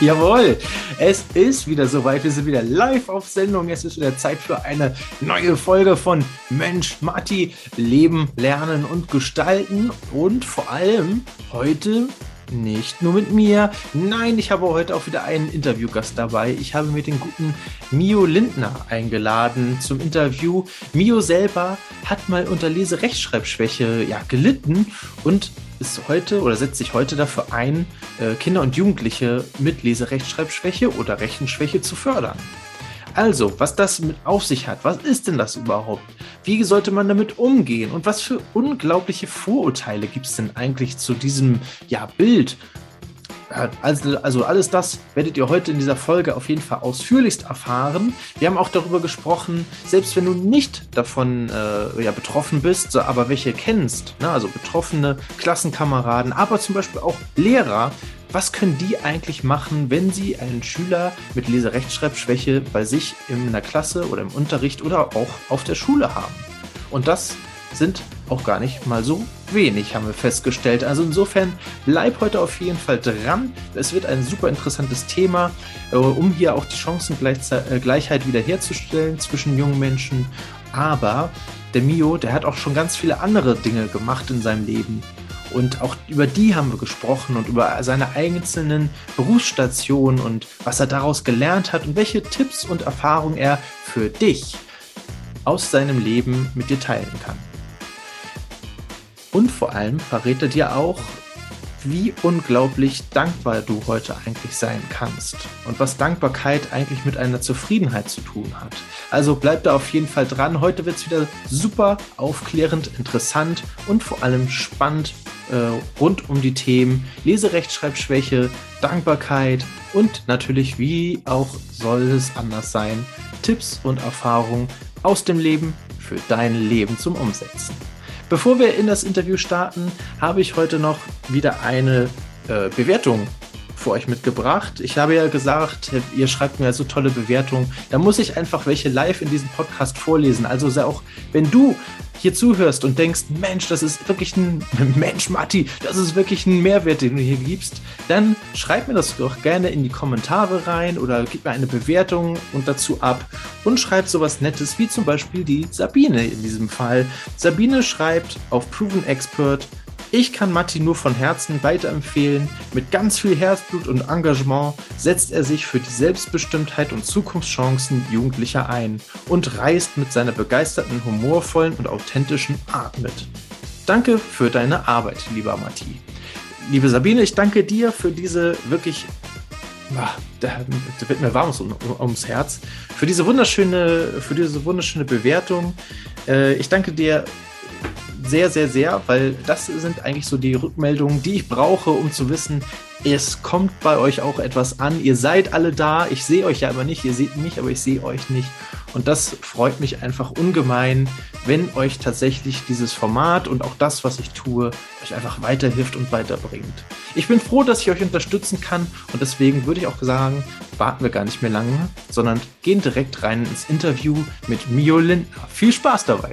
Jawohl, es ist wieder soweit. Wir sind wieder live auf Sendung. Es ist wieder Zeit für eine neue Folge von Mensch, Matti, Leben, Lernen und Gestalten. Und vor allem heute nicht nur mit mir. Nein, ich habe heute auch wieder einen Interviewgast dabei. Ich habe mir den guten Mio Lindner eingeladen zum Interview. Mio selber hat mal unter Leserechtschreibschwäche ja, gelitten und ist heute oder setzt sich heute dafür ein, äh, Kinder und Jugendliche mit Leserechtschreibschwäche oder Rechenschwäche zu fördern. Also, was das mit auf sich hat, was ist denn das überhaupt? Wie sollte man damit umgehen? Und was für unglaubliche Vorurteile gibt es denn eigentlich zu diesem ja, Bild also, also alles das werdet ihr heute in dieser Folge auf jeden Fall ausführlichst erfahren. Wir haben auch darüber gesprochen, selbst wenn du nicht davon äh, ja, betroffen bist, aber welche kennst, ne? also betroffene Klassenkameraden, aber zum Beispiel auch Lehrer, was können die eigentlich machen, wenn sie einen Schüler mit Leserechtschreibschwäche bei sich in der Klasse oder im Unterricht oder auch auf der Schule haben? Und das sind auch gar nicht mal so wenig, haben wir festgestellt. Also insofern bleib heute auf jeden Fall dran. Es wird ein super interessantes Thema, äh, um hier auch die Chancengleichheit äh, wiederherzustellen zwischen jungen Menschen. Aber der Mio, der hat auch schon ganz viele andere Dinge gemacht in seinem Leben. Und auch über die haben wir gesprochen und über seine einzelnen Berufsstationen und was er daraus gelernt hat und welche Tipps und Erfahrungen er für dich aus seinem Leben mit dir teilen kann. Und vor allem verrät er dir auch, wie unglaublich dankbar du heute eigentlich sein kannst und was Dankbarkeit eigentlich mit einer Zufriedenheit zu tun hat. Also bleib da auf jeden Fall dran. Heute wird es wieder super aufklärend, interessant und vor allem spannend äh, rund um die Themen Leserechtschreibschwäche, Dankbarkeit und natürlich, wie auch soll es anders sein, Tipps und Erfahrungen aus dem Leben für dein Leben zum Umsetzen. Bevor wir in das Interview starten, habe ich heute noch wieder eine äh, Bewertung für euch mitgebracht. Ich habe ja gesagt, ihr schreibt mir so tolle Bewertungen. Da muss ich einfach welche live in diesem Podcast vorlesen. Also auch wenn du hier zuhörst und denkst, Mensch, das ist wirklich ein Mensch, Matti, das ist wirklich ein Mehrwert, den du hier gibst, dann schreib mir das doch gerne in die Kommentare rein oder gib mir eine Bewertung und dazu ab und schreib sowas Nettes wie zum Beispiel die Sabine in diesem Fall. Sabine schreibt auf Proven Expert, ich kann Matti nur von Herzen weiterempfehlen. Mit ganz viel Herzblut und Engagement setzt er sich für die Selbstbestimmtheit und Zukunftschancen Jugendlicher ein und reist mit seiner begeisterten, humorvollen und authentischen Art mit. Danke für deine Arbeit, lieber Matti. Liebe Sabine, ich danke dir für diese wirklich ah, da, wird mir warm ums Herz. Für diese wunderschöne, für diese wunderschöne Bewertung. Äh, ich danke dir sehr, sehr, sehr, weil das sind eigentlich so die Rückmeldungen, die ich brauche, um zu wissen, es kommt bei euch auch etwas an. Ihr seid alle da. Ich sehe euch ja aber nicht. Ihr seht mich, aber ich sehe euch nicht. Und das freut mich einfach ungemein, wenn euch tatsächlich dieses Format und auch das, was ich tue, euch einfach weiterhilft und weiterbringt. Ich bin froh, dass ich euch unterstützen kann und deswegen würde ich auch sagen, warten wir gar nicht mehr lange, sondern gehen direkt rein ins Interview mit Mio Lindner. Viel Spaß dabei!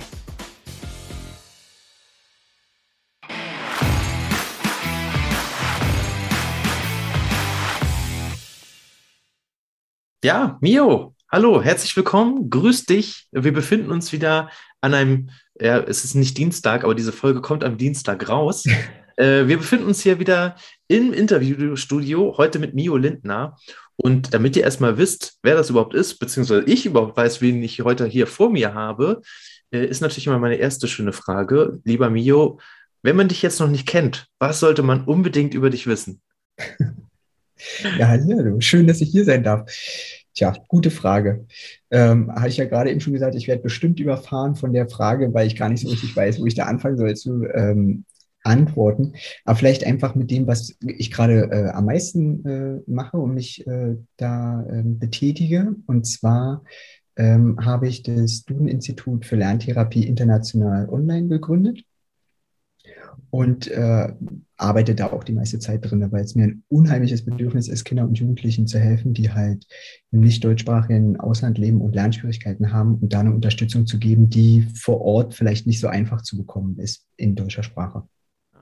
Ja, Mio, hallo, herzlich willkommen, grüß dich. Wir befinden uns wieder an einem, ja, es ist nicht Dienstag, aber diese Folge kommt am Dienstag raus. äh, wir befinden uns hier wieder im Interviewstudio, heute mit Mio Lindner. Und damit ihr erstmal wisst, wer das überhaupt ist, beziehungsweise ich überhaupt weiß, wen ich heute hier vor mir habe, äh, ist natürlich immer meine erste schöne Frage. Lieber Mio, wenn man dich jetzt noch nicht kennt, was sollte man unbedingt über dich wissen? Ja, hallo, schön, dass ich hier sein darf. Tja, gute Frage. Ähm, habe ich ja gerade eben schon gesagt, ich werde bestimmt überfahren von der Frage, weil ich gar nicht so richtig weiß, wo ich da anfangen soll zu ähm, antworten. Aber vielleicht einfach mit dem, was ich gerade äh, am meisten äh, mache und mich äh, da ähm, betätige. Und zwar ähm, habe ich das Duden-Institut für Lerntherapie international online gegründet und äh, arbeite da auch die meiste Zeit drin, weil es mir ein unheimliches Bedürfnis ist, Kindern und Jugendlichen zu helfen, die halt im nicht deutschsprachigen Ausland leben und Lernschwierigkeiten haben und da eine Unterstützung zu geben, die vor Ort vielleicht nicht so einfach zu bekommen ist in deutscher Sprache.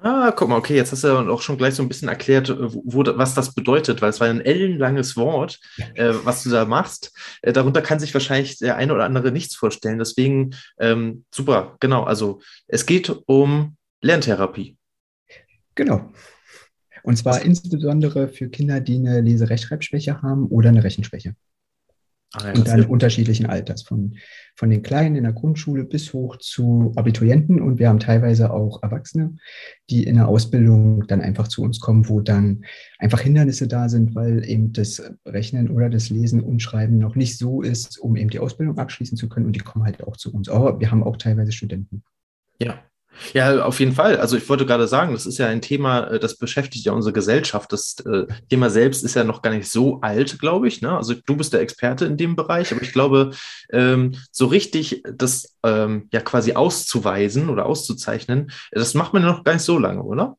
Ah, guck mal, okay, jetzt hast du auch schon gleich so ein bisschen erklärt, wo, was das bedeutet, weil es war ein ellenlanges Wort, äh, was du da machst. Äh, darunter kann sich wahrscheinlich der eine oder andere nichts vorstellen. Deswegen, ähm, super, genau. Also es geht um Lerntherapie. Genau. Und zwar was? insbesondere für Kinder, die eine Leserechtschreibschwäche haben oder eine Rechenschwäche. Ah, ja, und dann unterschiedlichen Alters, von, von den Kleinen in der Grundschule bis hoch zu Abiturienten. Und wir haben teilweise auch Erwachsene, die in der Ausbildung dann einfach zu uns kommen, wo dann einfach Hindernisse da sind, weil eben das Rechnen oder das Lesen und Schreiben noch nicht so ist, um eben die Ausbildung abschließen zu können. Und die kommen halt auch zu uns. Aber wir haben auch teilweise Studenten. Ja, ja, auf jeden Fall. Also ich wollte gerade sagen, das ist ja ein Thema, äh, das beschäftigt ja unsere Gesellschaft. Das äh, Thema selbst ist ja noch gar nicht so alt, glaube ich. Ne? Also du bist der Experte in dem Bereich, aber ich glaube, ähm, so richtig das ähm, ja quasi auszuweisen oder auszuzeichnen, das macht man noch gar nicht so lange, oder?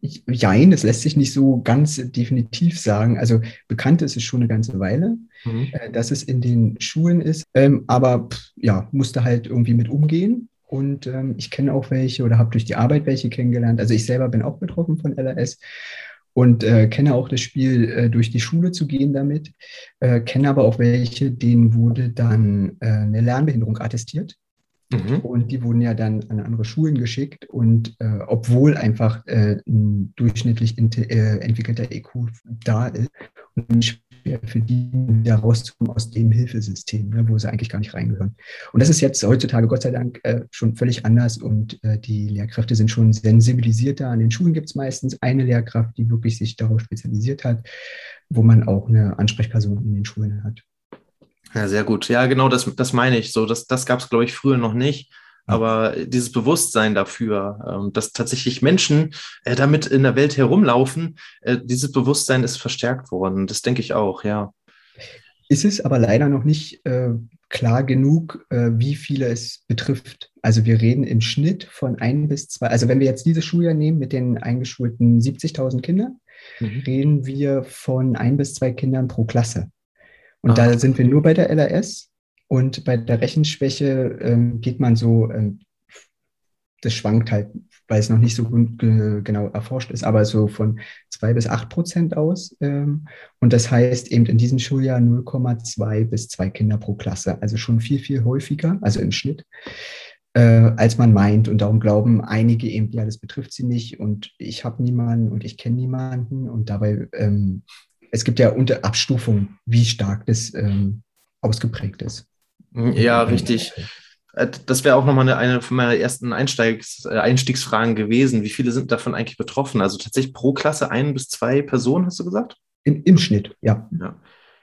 Jein, das lässt sich nicht so ganz definitiv sagen. Also bekannt ist es schon eine ganze Weile, mhm. äh, dass es in den Schulen ist. Ähm, aber ja, musste halt irgendwie mit umgehen. Und ähm, ich kenne auch welche oder habe durch die Arbeit welche kennengelernt. Also ich selber bin auch betroffen von LRS und äh, kenne auch das Spiel, äh, durch die Schule zu gehen damit. Äh, kenne aber auch welche, denen wurde dann äh, eine Lernbehinderung attestiert. Mhm. Und die wurden ja dann an andere Schulen geschickt. Und äh, obwohl einfach äh, ein durchschnittlich äh, entwickelter EQ da ist, und schwer für die wieder rauszukommen aus dem Hilfesystem, ne, wo sie eigentlich gar nicht reingehören. Und das ist jetzt heutzutage Gott sei Dank äh, schon völlig anders und äh, die Lehrkräfte sind schon sensibilisierter. An den Schulen gibt es meistens eine Lehrkraft, die wirklich sich darauf spezialisiert hat, wo man auch eine Ansprechperson in den Schulen hat. Ja, sehr gut. Ja, genau, das, das meine ich so. Das, das gab es, glaube ich, früher noch nicht. Aber dieses Bewusstsein dafür, ähm, dass tatsächlich Menschen äh, damit in der Welt herumlaufen, äh, dieses Bewusstsein ist verstärkt worden. Das denke ich auch, ja. Ist es aber leider noch nicht äh, klar genug, äh, wie viele es betrifft. Also wir reden im Schnitt von ein bis zwei, also wenn wir jetzt dieses Schuljahr nehmen mit den eingeschulten 70.000 Kindern, mhm. reden wir von ein bis zwei Kindern pro Klasse. Und ah. da sind wir nur bei der LRS. Und bei der Rechenschwäche ähm, geht man so, ähm, das schwankt halt, weil es noch nicht so gut, genau erforscht ist, aber so von zwei bis acht Prozent aus. Ähm, und das heißt eben in diesem Schuljahr 0,2 bis zwei Kinder pro Klasse. Also schon viel, viel häufiger, also im Schnitt, äh, als man meint. Und darum glauben einige eben, ja, das betrifft sie nicht und ich habe niemanden und ich kenne niemanden. Und dabei ähm, es gibt ja unter Abstufungen, wie stark das ähm, ausgeprägt ist. Ja, richtig. Äh, das wäre auch nochmal eine, eine von meiner ersten Einsteigs, äh, Einstiegsfragen gewesen. Wie viele sind davon eigentlich betroffen? Also tatsächlich pro Klasse ein bis zwei Personen, hast du gesagt? Im, im Schnitt, ja. ja.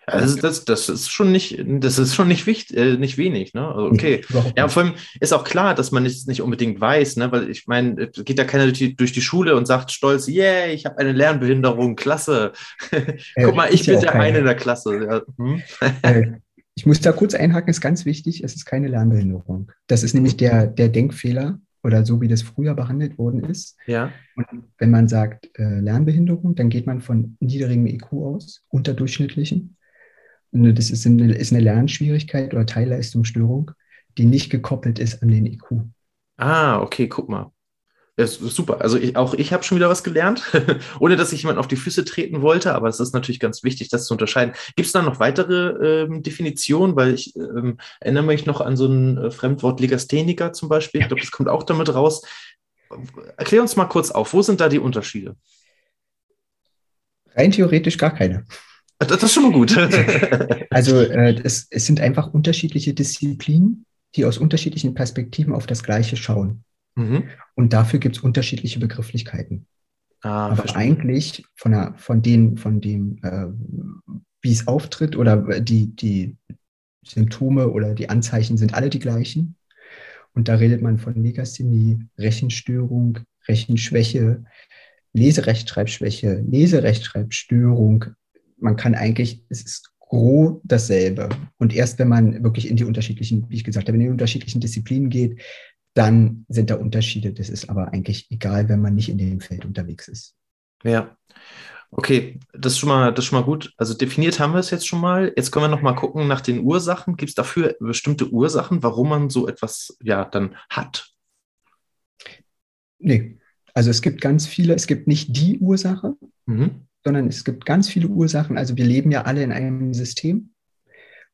Also das, das ist schon nicht, das ist schon nicht wichtig, äh, nicht wenig, ne? Also okay. Ja, vor allem ist auch klar, dass man es nicht unbedingt weiß, ne? Weil ich meine, geht ja keiner durch die, durch die Schule und sagt stolz, yeah, ich habe eine Lernbehinderung, klasse. Guck mal, ich bin der eine in der Klasse. Ja. Hm? Äh, ich muss da kurz einhaken, ist ganz wichtig, es ist keine Lernbehinderung. Das ist nämlich der, der Denkfehler oder so, wie das früher behandelt worden ist. Ja. Und wenn man sagt äh, Lernbehinderung, dann geht man von niedrigem IQ aus, unterdurchschnittlichen. Ne, das ist eine, ist eine Lernschwierigkeit oder Teilleistungsstörung, die nicht gekoppelt ist an den IQ. Ah, okay, guck mal. Das ist super. Also ich, auch ich habe schon wieder was gelernt, ohne dass ich jemand auf die Füße treten wollte, aber es ist natürlich ganz wichtig, das zu unterscheiden. Gibt es da noch weitere ähm, Definitionen? Weil ich ähm, erinnere mich noch an so ein äh, Fremdwort Legastheniker zum Beispiel. Ich glaube, das kommt auch damit raus. Erklär uns mal kurz auf, wo sind da die Unterschiede? Rein theoretisch gar keine. Das ist schon mal gut. also äh, es, es sind einfach unterschiedliche Disziplinen, die aus unterschiedlichen Perspektiven auf das Gleiche schauen. Mhm. Und dafür gibt es unterschiedliche Begrifflichkeiten. Ah, Aber verstehe. eigentlich von, der, von, den, von dem, äh, wie es auftritt oder die, die Symptome oder die Anzeichen sind alle die gleichen. Und da redet man von Legasthenie, Rechenstörung, Rechenschwäche, Leserechtschreibschwäche, Leserechtschreibstörung, man kann eigentlich, es ist grob dasselbe. Und erst wenn man wirklich in die unterschiedlichen, wie ich gesagt habe, in die unterschiedlichen Disziplinen geht, dann sind da Unterschiede. Das ist aber eigentlich egal, wenn man nicht in dem Feld unterwegs ist. Ja. Okay, das ist schon mal, das schon mal gut. Also definiert haben wir es jetzt schon mal. Jetzt können wir noch mal gucken nach den Ursachen. Gibt es dafür bestimmte Ursachen, warum man so etwas ja dann hat? Nee, also es gibt ganz viele, es gibt nicht die Ursache, mhm. Sondern es gibt ganz viele Ursachen. Also wir leben ja alle in einem System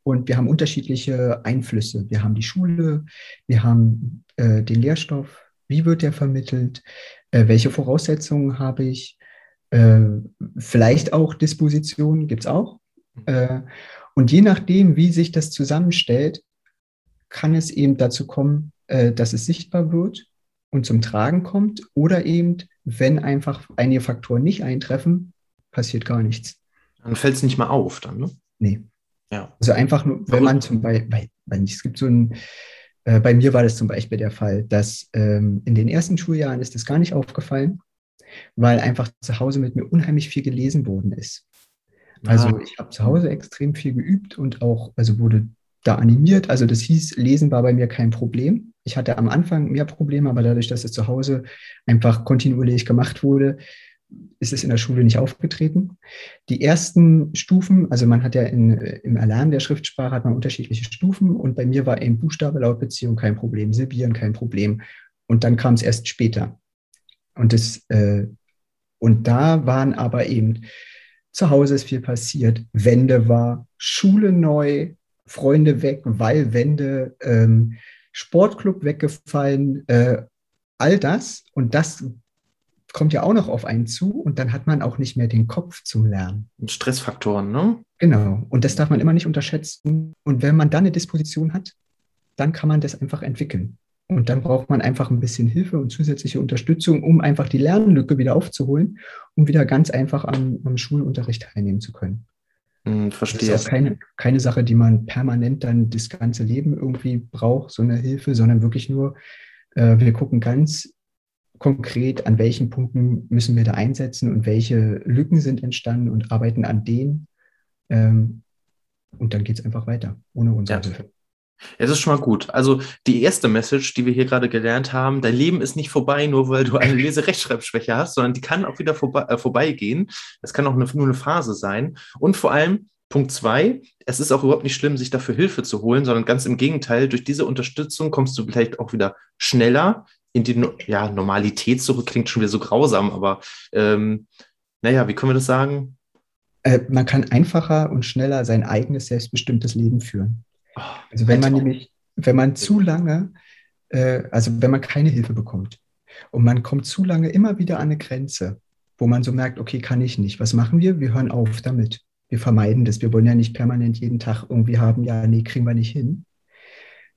und wir haben unterschiedliche Einflüsse. Wir haben die Schule, wir haben äh, den Lehrstoff, wie wird der vermittelt, äh, welche Voraussetzungen habe ich, äh, vielleicht auch Dispositionen gibt es auch. Äh, und je nachdem, wie sich das zusammenstellt, kann es eben dazu kommen, äh, dass es sichtbar wird und zum Tragen kommt oder eben, wenn einfach einige Faktoren nicht eintreffen, passiert gar nichts. Dann fällt es nicht mal auf, dann, ne? Nee. Ja. Also einfach nur, wenn man zum Beispiel, weil es gibt so ein, äh, bei mir war das zum Beispiel der Fall, dass ähm, in den ersten Schuljahren ist das gar nicht aufgefallen, weil einfach zu Hause mit mir unheimlich viel gelesen worden ist. Also ah. ich habe zu Hause extrem viel geübt und auch, also wurde da animiert. Also das hieß, Lesen war bei mir kein Problem. Ich hatte am Anfang mehr Probleme, aber dadurch, dass es zu Hause einfach kontinuierlich gemacht wurde, ist es in der Schule nicht aufgetreten. Die ersten Stufen, also man hat ja in, im Erlernen der Schriftsprache hat man unterschiedliche Stufen und bei mir war eben Buchstabe, Lautbeziehung kein Problem, Silbieren kein Problem. Und dann kam es erst später. Und, das, äh, und da waren aber eben, zu Hause ist viel passiert, Wende war, Schule neu, Freunde weg, weil Wende, ähm, Sportclub weggefallen, äh, all das. Und das kommt ja auch noch auf einen zu und dann hat man auch nicht mehr den Kopf zum Lernen. Stressfaktoren, ne? Genau. Und das darf man immer nicht unterschätzen. Und wenn man dann eine Disposition hat, dann kann man das einfach entwickeln. Und dann braucht man einfach ein bisschen Hilfe und zusätzliche Unterstützung, um einfach die Lernlücke wieder aufzuholen, um wieder ganz einfach am, am Schulunterricht teilnehmen zu können. Hm, verstehe. Das ist auch keine, keine Sache, die man permanent dann das ganze Leben irgendwie braucht, so eine Hilfe, sondern wirklich nur, äh, wir gucken ganz konkret, an welchen Punkten müssen wir da einsetzen und welche Lücken sind entstanden und arbeiten an denen. Ähm, und dann geht es einfach weiter, ohne unsere ja. Hilfe. Es ist schon mal gut. Also die erste Message, die wir hier gerade gelernt haben, dein Leben ist nicht vorbei, nur weil du eine Leserechtschreibschwäche hast, sondern die kann auch wieder vorbei, äh, vorbeigehen. Es kann auch eine, nur eine Phase sein. Und vor allem, Punkt zwei, es ist auch überhaupt nicht schlimm, sich dafür Hilfe zu holen, sondern ganz im Gegenteil, durch diese Unterstützung kommst du vielleicht auch wieder schneller in die ja, Normalität zurück, klingt schon wieder so grausam, aber ähm, naja, wie können wir das sagen? Äh, man kann einfacher und schneller sein eigenes selbstbestimmtes Leben führen. Oh, also wenn man nämlich, wenn man zu lange, äh, also wenn man keine Hilfe bekommt und man kommt zu lange immer wieder an eine Grenze, wo man so merkt, okay, kann ich nicht. Was machen wir? Wir hören auf damit. Wir vermeiden das. Wir wollen ja nicht permanent jeden Tag irgendwie haben, ja, nee, kriegen wir nicht hin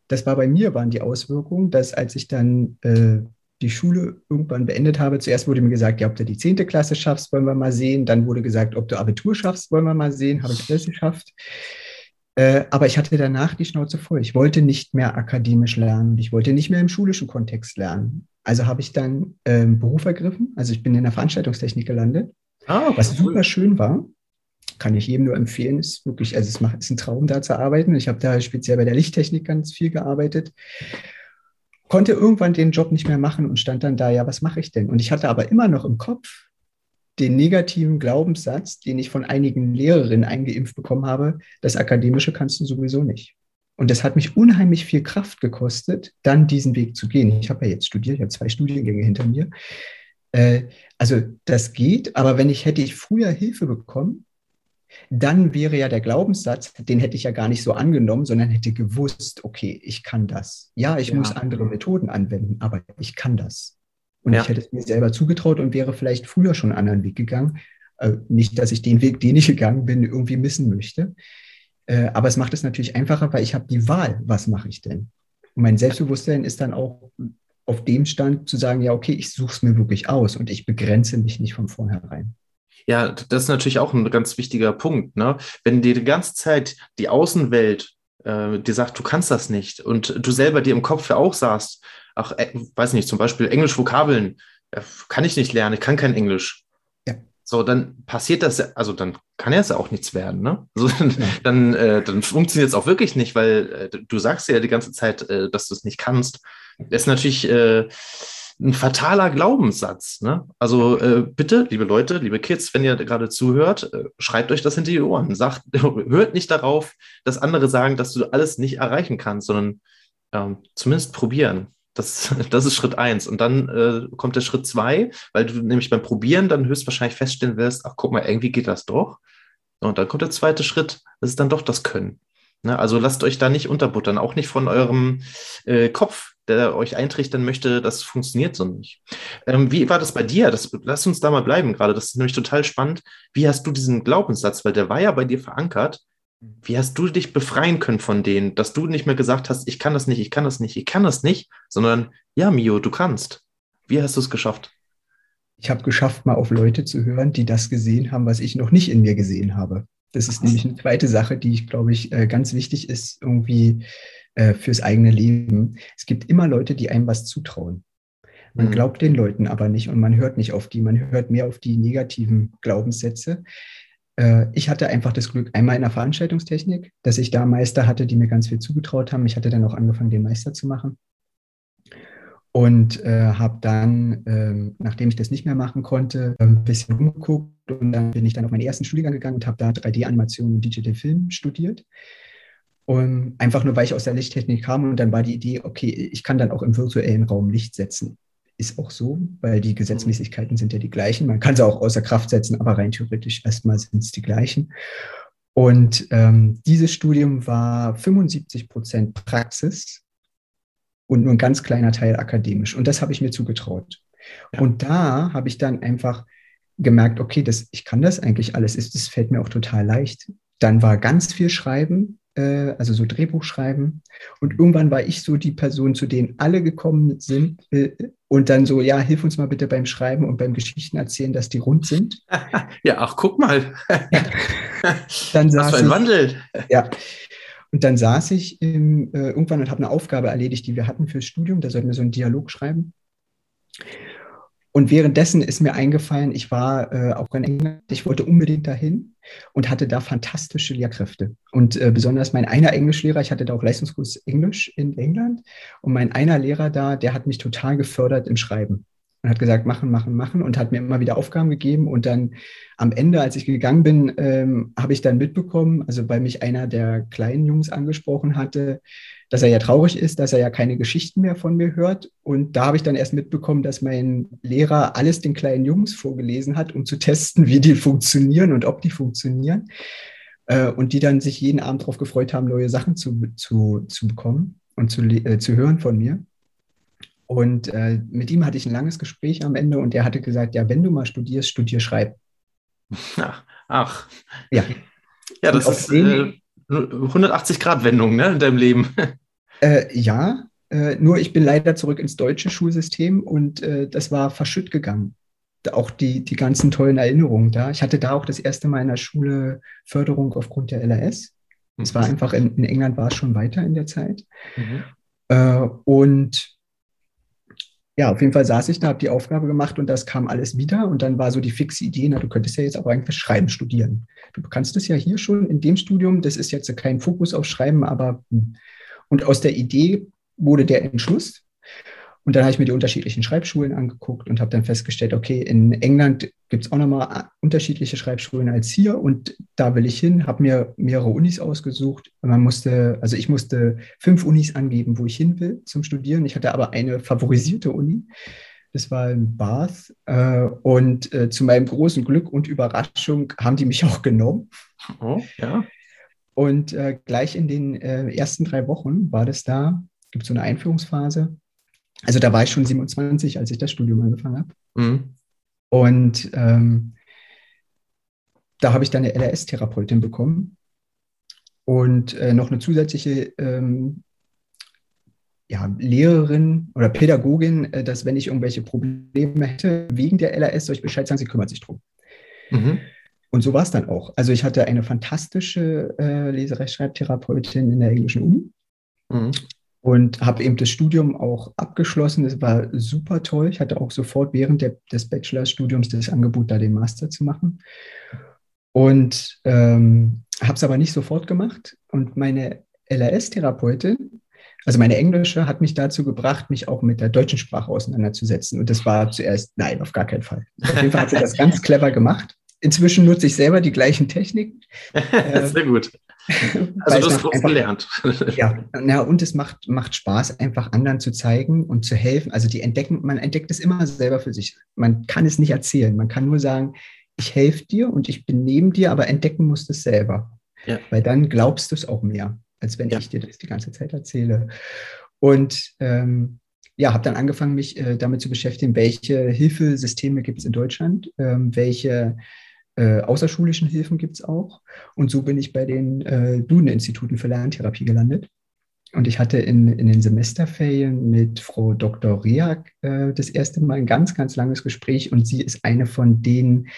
das war bei mir, waren die Auswirkungen, dass als ich dann äh, die Schule irgendwann beendet habe, zuerst wurde mir gesagt, ja, ob du die 10. Klasse schaffst, wollen wir mal sehen. Dann wurde gesagt, ob du Abitur schaffst, wollen wir mal sehen. Habe ich das geschafft. Äh, aber ich hatte danach die Schnauze voll. Ich wollte nicht mehr akademisch lernen. Ich wollte nicht mehr im schulischen Kontext lernen. Also habe ich dann ähm, Beruf ergriffen. Also ich bin in der Veranstaltungstechnik gelandet, ah, was super schön war kann ich jedem nur empfehlen. Ist wirklich, also es ist ein Traum, da zu arbeiten. Ich habe da speziell bei der Lichttechnik ganz viel gearbeitet. Konnte irgendwann den Job nicht mehr machen und stand dann da, ja, was mache ich denn? Und ich hatte aber immer noch im Kopf den negativen Glaubenssatz, den ich von einigen Lehrerinnen eingeimpft bekommen habe, das Akademische kannst du sowieso nicht. Und das hat mich unheimlich viel Kraft gekostet, dann diesen Weg zu gehen. Ich habe ja jetzt studiert, ich habe zwei Studiengänge hinter mir. Äh, also das geht, aber wenn ich hätte ich früher Hilfe bekommen, dann wäre ja der Glaubenssatz, den hätte ich ja gar nicht so angenommen, sondern hätte gewusst, okay, ich kann das. Ja, ich ja. muss andere Methoden anwenden, aber ich kann das. Und ja. ich hätte es mir selber zugetraut und wäre vielleicht früher schon einen anderen Weg gegangen. Äh, nicht, dass ich den Weg, den ich gegangen bin, irgendwie missen möchte. Äh, aber es macht es natürlich einfacher, weil ich habe die Wahl, was mache ich denn? Und mein Selbstbewusstsein ist dann auch auf dem Stand zu sagen, ja, okay, ich suche es mir wirklich aus und ich begrenze mich nicht von vornherein. Ja, das ist natürlich auch ein ganz wichtiger Punkt. Ne? Wenn dir die ganze Zeit die Außenwelt äh, dir sagt, du kannst das nicht und du selber dir im Kopf ja auch sagst, ach, äh, weiß nicht, zum Beispiel Englisch Vokabeln, äh, kann ich nicht lernen, ich kann kein Englisch. Ja. So, dann passiert das, also dann kann ja es ja auch nichts werden, ne? Also, dann, äh, dann funktioniert es auch wirklich nicht, weil äh, du sagst ja die ganze Zeit, äh, dass du es nicht kannst. Das ist natürlich äh, ein fataler Glaubenssatz. Ne? Also äh, bitte, liebe Leute, liebe Kids, wenn ihr gerade zuhört, äh, schreibt euch das hinter die Ohren. Sagt, hört nicht darauf, dass andere sagen, dass du alles nicht erreichen kannst, sondern ähm, zumindest probieren. Das, das ist Schritt eins. Und dann äh, kommt der Schritt zwei, weil du nämlich beim Probieren dann höchstwahrscheinlich feststellen wirst, ach guck mal, irgendwie geht das doch. Und dann kommt der zweite Schritt, das ist dann doch das Können. Ne? Also lasst euch da nicht unterbuttern, auch nicht von eurem äh, Kopf, der euch eintrichtern möchte, das funktioniert so nicht. Ähm, wie war das bei dir? Das, lass uns da mal bleiben gerade. Das ist nämlich total spannend. Wie hast du diesen Glaubenssatz, weil der war ja bei dir verankert. Wie hast du dich befreien können von denen, dass du nicht mehr gesagt hast, ich kann das nicht, ich kann das nicht, ich kann das nicht, sondern ja, Mio, du kannst. Wie hast du es geschafft? Ich habe geschafft, mal auf Leute zu hören, die das gesehen haben, was ich noch nicht in mir gesehen habe. Das ist nämlich eine zweite Sache, die ich, glaube ich, äh, ganz wichtig ist, irgendwie äh, fürs eigene Leben. Es gibt immer Leute, die einem was zutrauen. Man mhm. glaubt den Leuten aber nicht und man hört nicht auf die. Man hört mehr auf die negativen Glaubenssätze. Äh, ich hatte einfach das Glück, einmal in der Veranstaltungstechnik, dass ich da Meister hatte, die mir ganz viel zugetraut haben. Ich hatte dann auch angefangen, den Meister zu machen und äh, habe dann, äh, nachdem ich das nicht mehr machen konnte, ein bisschen umgeguckt und dann bin ich dann auf meinen ersten Studiengang gegangen und habe da 3D-Animation und Digital Film studiert. Und einfach nur, weil ich aus der Lichttechnik kam und dann war die Idee, okay, ich kann dann auch im virtuellen Raum Licht setzen. Ist auch so, weil die Gesetzmäßigkeiten sind ja die gleichen. Man kann sie auch außer Kraft setzen, aber rein theoretisch erstmal sind es die gleichen. Und ähm, dieses Studium war 75 Prozent Praxis und nur ein ganz kleiner Teil akademisch. Und das habe ich mir zugetraut. Ja. Und da habe ich dann einfach gemerkt, okay, das, ich kann das eigentlich alles, das fällt mir auch total leicht. Dann war ganz viel Schreiben, also so Drehbuch schreiben. Und irgendwann war ich so die Person, zu denen alle gekommen sind äh, und dann so, ja, hilf uns mal bitte beim Schreiben und beim Geschichten erzählen, dass die rund sind. Ja, ach, guck mal. dann Was für ein ich, Wandel. Ja. Und dann saß ich im, äh, irgendwann und habe eine Aufgabe erledigt, die wir hatten fürs Studium. Da sollten wir so einen Dialog schreiben. Und währenddessen ist mir eingefallen, ich war äh, auch in England, ich wollte unbedingt dahin und hatte da fantastische Lehrkräfte. Und äh, besonders mein einer Englischlehrer, ich hatte da auch Leistungskurs Englisch in England und mein einer Lehrer da, der hat mich total gefördert im Schreiben und hat gesagt, machen, machen, machen und hat mir immer wieder Aufgaben gegeben. Und dann am Ende, als ich gegangen bin, ähm, habe ich dann mitbekommen, also weil mich einer der kleinen Jungs angesprochen hatte, dass er ja traurig ist, dass er ja keine Geschichten mehr von mir hört. Und da habe ich dann erst mitbekommen, dass mein Lehrer alles den kleinen Jungs vorgelesen hat, um zu testen, wie die funktionieren und ob die funktionieren. Äh, und die dann sich jeden Abend darauf gefreut haben, neue Sachen zu, zu, zu bekommen und zu, äh, zu hören von mir. Und äh, mit ihm hatte ich ein langes Gespräch am Ende und er hatte gesagt, ja, wenn du mal studierst, studier Schreiben. Ach, ach. Ja. Ja, das ist äh, 180-Grad-Wendung ne, in deinem Leben. Äh, ja, äh, nur ich bin leider zurück ins deutsche Schulsystem und äh, das war verschütt gegangen. Auch die, die ganzen tollen Erinnerungen da. Ich hatte da auch das erste Mal in der Schule Förderung aufgrund der LRS. Es war mhm. einfach, in, in, England war es schon weiter in der Zeit. Mhm. Äh, und ja, auf jeden Fall saß ich da, habe die Aufgabe gemacht und das kam alles wieder. Und dann war so die fixe Idee, na, du könntest ja jetzt auch eigentlich Schreiben studieren. Du kannst es ja hier schon in dem Studium, das ist jetzt kein Fokus auf Schreiben, aber hm. und aus der Idee wurde der Entschluss, und dann habe ich mir die unterschiedlichen Schreibschulen angeguckt und habe dann festgestellt, okay, in England gibt es auch nochmal unterschiedliche Schreibschulen als hier und da will ich hin, habe mir mehrere Unis ausgesucht. Man musste, also ich musste fünf Unis angeben, wo ich hin will zum Studieren. Ich hatte aber eine favorisierte Uni. Das war in Bath. Äh, und äh, zu meinem großen Glück und Überraschung haben die mich auch genommen. Oh, ja. Und äh, gleich in den ersten drei Wochen war das da, gibt es so eine Einführungsphase also da war ich schon 27, als ich das Studium angefangen habe. Mhm. Und ähm, da habe ich dann eine LRS-Therapeutin bekommen und äh, noch eine zusätzliche ähm, ja, Lehrerin oder Pädagogin, äh, dass wenn ich irgendwelche Probleme hätte wegen der LRS, soll ich Bescheid sagen, sie kümmert sich drum. Mhm. Und so war es dann auch. Also ich hatte eine fantastische äh, Leserechtschreibtherapeutin in der englischen Uni. Mhm und habe eben das Studium auch abgeschlossen. Das war super toll. Ich hatte auch sofort während der, des Bachelorstudiums das Angebot, da den Master zu machen. Und ähm, habe es aber nicht sofort gemacht. Und meine LRS-Therapeutin, also meine englische, hat mich dazu gebracht, mich auch mit der deutschen Sprache auseinanderzusetzen. Und das war zuerst, nein, auf gar keinen Fall. Auf jeden Fall hat sie das ganz clever gemacht. Inzwischen nutze ich selber die gleichen Techniken. Sehr gut. Also du hast einfach, gelernt. ja, na, und es macht, macht Spaß, einfach anderen zu zeigen und zu helfen. Also die entdecken, man entdeckt es immer selber für sich. Man kann es nicht erzählen. Man kann nur sagen, ich helfe dir und ich bin neben dir, aber entdecken musst du es selber. Ja. Weil dann glaubst du es auch mehr, als wenn ja. ich dir das die ganze Zeit erzähle. Und ähm, ja, habe dann angefangen, mich äh, damit zu beschäftigen, welche Hilfesysteme gibt es in Deutschland, ähm, welche äh, außerschulischen Hilfen gibt es auch. Und so bin ich bei den äh, Duden-Instituten für Lerntherapie gelandet. Und ich hatte in, in den Semesterferien mit Frau Dr. Riak äh, das erste Mal ein ganz, ganz langes Gespräch. Und sie ist eine von denen,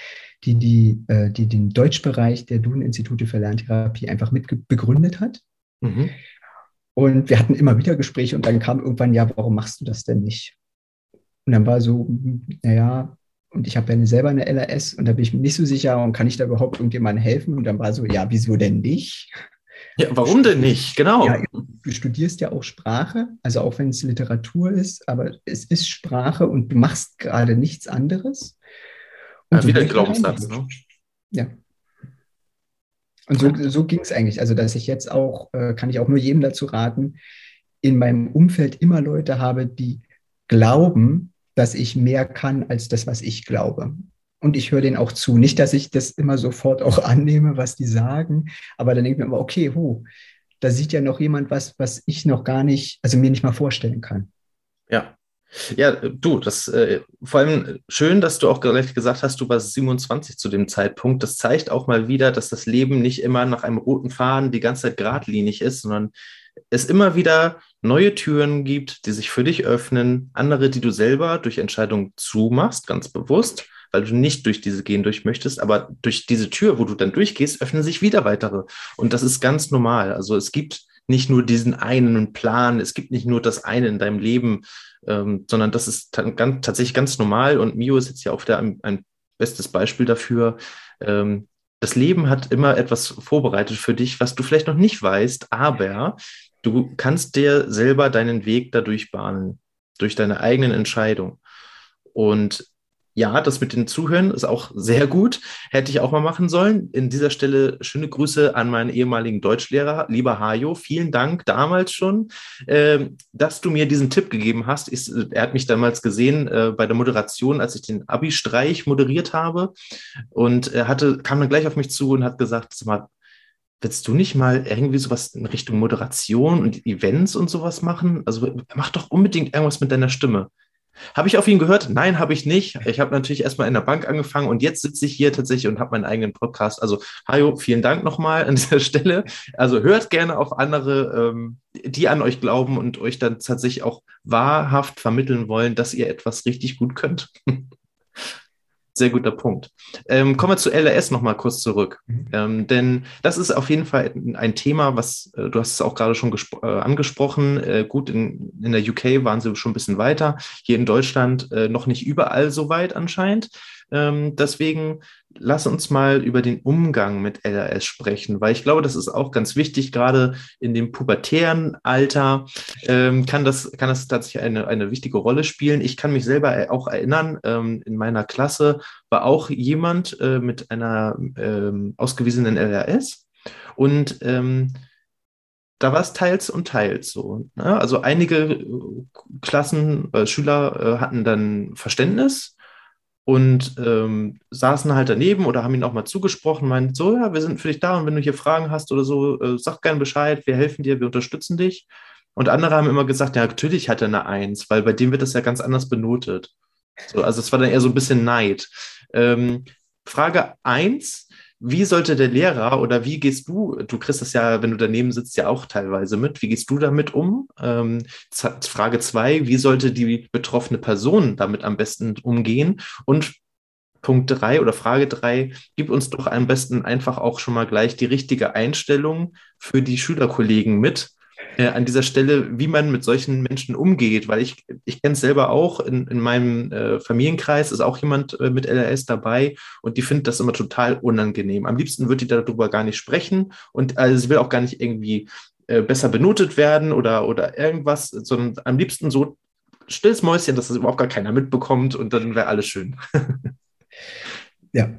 die, die, äh, die den Deutschbereich der Duden-Institute für Lerntherapie einfach mit begründet hat. Mhm. Und wir hatten immer wieder Gespräche und dann kam irgendwann, ja, warum machst du das denn nicht? Und dann war so, naja, und ich habe ja selber eine LRS und da bin ich mir nicht so sicher, und kann ich da überhaupt irgendjemandem helfen? Und dann war so, ja, wieso denn nicht? Ja, warum denn nicht? Genau. Ja, du studierst ja auch Sprache, also auch wenn es Literatur ist, aber es ist Sprache und du machst gerade nichts anderes. Und ja, wieder ein Glaubenssatz, ne? Ja. Und so, so ging es eigentlich. Also, dass ich jetzt auch, äh, kann ich auch nur jedem dazu raten, in meinem Umfeld immer Leute habe, die glauben, dass ich mehr kann als das, was ich glaube. Und ich höre denen auch zu. Nicht, dass ich das immer sofort auch annehme, was die sagen, aber dann denke ich mir immer, okay, hu, da sieht ja noch jemand was, was ich noch gar nicht, also mir nicht mal vorstellen kann. Ja. Ja, du, das äh, vor allem schön, dass du auch gleich gesagt hast, du warst 27 zu dem Zeitpunkt. Das zeigt auch mal wieder, dass das Leben nicht immer nach einem roten Faden die ganze Zeit geradlinig ist, sondern es immer wieder neue Türen gibt, die sich für dich öffnen, andere, die du selber durch Entscheidung zumachst, ganz bewusst, weil du nicht durch diese gehen durch möchtest, aber durch diese Tür, wo du dann durchgehst, öffnen sich wieder weitere. Und das ist ganz normal. Also es gibt nicht nur diesen einen Plan, es gibt nicht nur das eine in deinem Leben, ähm, sondern das ist ganz, tatsächlich ganz normal. Und Mio ist jetzt ja auch der, ein, ein bestes Beispiel dafür. Ähm, das Leben hat immer etwas vorbereitet für dich, was du vielleicht noch nicht weißt, aber Du kannst dir selber deinen Weg dadurch bahnen, durch deine eigenen Entscheidungen. Und ja, das mit den Zuhören ist auch sehr gut. Hätte ich auch mal machen sollen. In dieser Stelle schöne Grüße an meinen ehemaligen Deutschlehrer, lieber Hajo. Vielen Dank damals schon, äh, dass du mir diesen Tipp gegeben hast. Ich, er hat mich damals gesehen äh, bei der Moderation, als ich den Abi-Streich moderiert habe. Und er hatte, kam dann gleich auf mich zu und hat gesagt, sag mal, willst du nicht mal irgendwie sowas in Richtung Moderation und Events und sowas machen? Also mach doch unbedingt irgendwas mit deiner Stimme. Habe ich auf ihn gehört? Nein, habe ich nicht. Ich habe natürlich erstmal in der Bank angefangen und jetzt sitze ich hier tatsächlich und habe meinen eigenen Podcast. Also, Hajo, vielen Dank nochmal an dieser Stelle. Also hört gerne auf andere, ähm, die an euch glauben und euch dann tatsächlich auch wahrhaft vermitteln wollen, dass ihr etwas richtig gut könnt. Sehr guter Punkt. Ähm, kommen wir zu LRS nochmal kurz zurück. Mhm. Ähm, denn das ist auf jeden Fall ein Thema, was, äh, du hast es auch gerade schon äh, angesprochen. Äh, gut, in, in der UK waren sie schon ein bisschen weiter. Hier in Deutschland äh, noch nicht überall so weit anscheinend. Ähm, deswegen lass uns mal über den Umgang mit LRS sprechen, weil ich glaube, das ist auch ganz wichtig, gerade in dem pubertären Alter ähm, kann, das, kann das tatsächlich eine, eine wichtige Rolle spielen. Ich kann mich selber auch erinnern, ähm, in meiner Klasse war auch jemand äh, mit einer ähm, ausgewiesenen LRS und ähm, da war es teils und teils so. Ne? Also einige äh, Klassen, äh, Schüler äh, hatten dann Verständnis und ähm, saßen halt daneben oder haben ihn auch mal zugesprochen, meinten so, ja, wir sind für dich da und wenn du hier Fragen hast oder so, äh, sag gerne Bescheid, wir helfen dir, wir unterstützen dich. Und andere haben immer gesagt, ja, natürlich hat er eine Eins, weil bei dem wird das ja ganz anders benotet. So, also es war dann eher so ein bisschen Neid. Ähm, Frage eins wie sollte der Lehrer oder wie gehst du, du kriegst das ja, wenn du daneben sitzt, ja auch teilweise mit, wie gehst du damit um? Ähm, Frage zwei, wie sollte die betroffene Person damit am besten umgehen? Und Punkt drei oder Frage drei, gib uns doch am besten einfach auch schon mal gleich die richtige Einstellung für die Schülerkollegen mit, äh, an dieser Stelle, wie man mit solchen Menschen umgeht, weil ich, ich kenne es selber auch, in, in meinem äh, Familienkreis ist auch jemand äh, mit LRS dabei und die findet das immer total unangenehm. Am liebsten wird die darüber gar nicht sprechen und also sie will auch gar nicht irgendwie äh, besser benotet werden oder, oder irgendwas, sondern am liebsten so stilles Mäuschen, dass das überhaupt gar keiner mitbekommt und dann wäre alles schön. ja,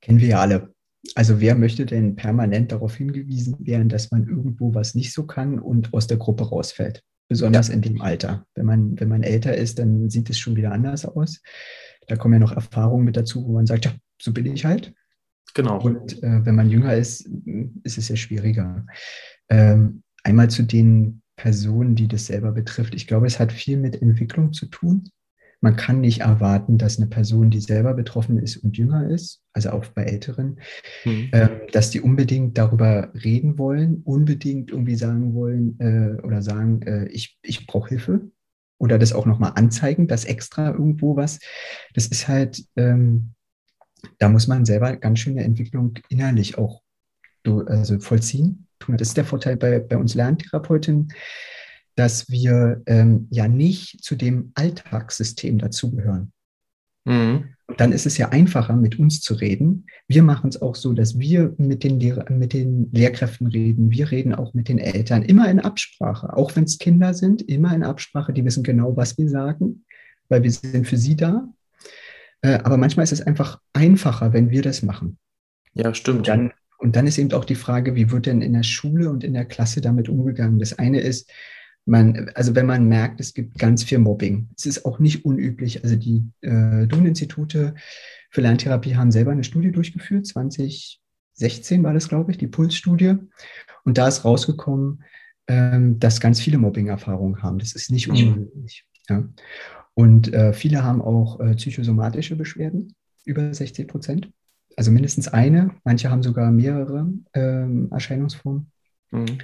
kennen wir ja alle. Also wer möchte denn permanent darauf hingewiesen werden, dass man irgendwo was nicht so kann und aus der Gruppe rausfällt? Besonders ja. in dem Alter. Wenn man, wenn man älter ist, dann sieht es schon wieder anders aus. Da kommen ja noch Erfahrungen mit dazu, wo man sagt, ja, so bin ich halt. Genau. Und äh, wenn man jünger ist, ist es ja schwieriger. Ähm, einmal zu den Personen, die das selber betrifft. Ich glaube, es hat viel mit Entwicklung zu tun. Man kann nicht erwarten, dass eine Person, die selber betroffen ist und jünger ist, also auch bei Älteren, mhm. äh, dass die unbedingt darüber reden wollen, unbedingt irgendwie sagen wollen äh, oder sagen, äh, ich, ich brauche Hilfe oder das auch nochmal anzeigen, dass extra irgendwo was. Das ist halt, ähm, da muss man selber ganz schön eine Entwicklung innerlich auch also vollziehen. Das ist der Vorteil bei, bei uns Lerntherapeutinnen, dass wir ähm, ja nicht zu dem Alltagssystem dazugehören. Mhm. Dann ist es ja einfacher, mit uns zu reden. Wir machen es auch so, dass wir mit den, Lehr mit den Lehrkräften reden. Wir reden auch mit den Eltern, immer in Absprache. Auch wenn es Kinder sind, immer in Absprache. Die wissen genau, was wir sagen, weil wir sind für sie da. Äh, aber manchmal ist es einfach einfacher, wenn wir das machen. Ja, stimmt. Dann, und dann ist eben auch die Frage, wie wird denn in der Schule und in der Klasse damit umgegangen? Das eine ist, man, also wenn man merkt, es gibt ganz viel Mobbing. Es ist auch nicht unüblich. Also die äh, Dun-Institute für Lerntherapie haben selber eine Studie durchgeführt, 2016 war das, glaube ich, die Pulsstudie. Und da ist rausgekommen, ähm, dass ganz viele Mobbing-Erfahrungen haben. Das ist nicht ungewöhnlich. Ja. Und äh, viele haben auch äh, psychosomatische Beschwerden, über 60 Prozent. Also mindestens eine. Manche haben sogar mehrere ähm, Erscheinungsformen. Mhm.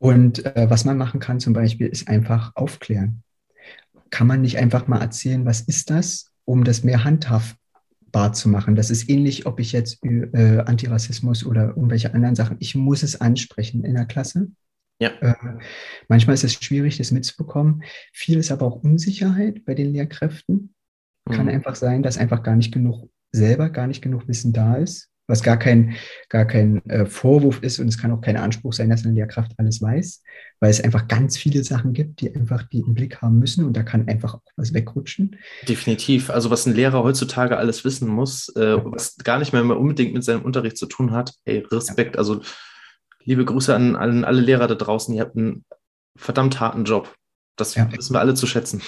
Und äh, was man machen kann zum Beispiel, ist einfach aufklären. Kann man nicht einfach mal erzählen, was ist das, um das mehr handhabbar zu machen? Das ist ähnlich, ob ich jetzt äh, Antirassismus oder irgendwelche anderen Sachen, ich muss es ansprechen in der Klasse. Ja. Äh, manchmal ist es schwierig, das mitzubekommen. Viel ist aber auch Unsicherheit bei den Lehrkräften. Kann mhm. einfach sein, dass einfach gar nicht genug selber, gar nicht genug Wissen da ist was gar kein, gar kein äh, Vorwurf ist und es kann auch kein Anspruch sein, dass eine Lehrkraft alles weiß, weil es einfach ganz viele Sachen gibt, die einfach die im Blick haben müssen und da kann einfach auch was wegrutschen. Definitiv. Also was ein Lehrer heutzutage alles wissen muss, äh, was gar nicht mehr, mehr unbedingt mit seinem Unterricht zu tun hat, ey, Respekt. Ja. Also liebe Grüße an, an alle Lehrer da draußen, ihr habt einen verdammt harten Job. Das ja. wissen wir alle zu schätzen.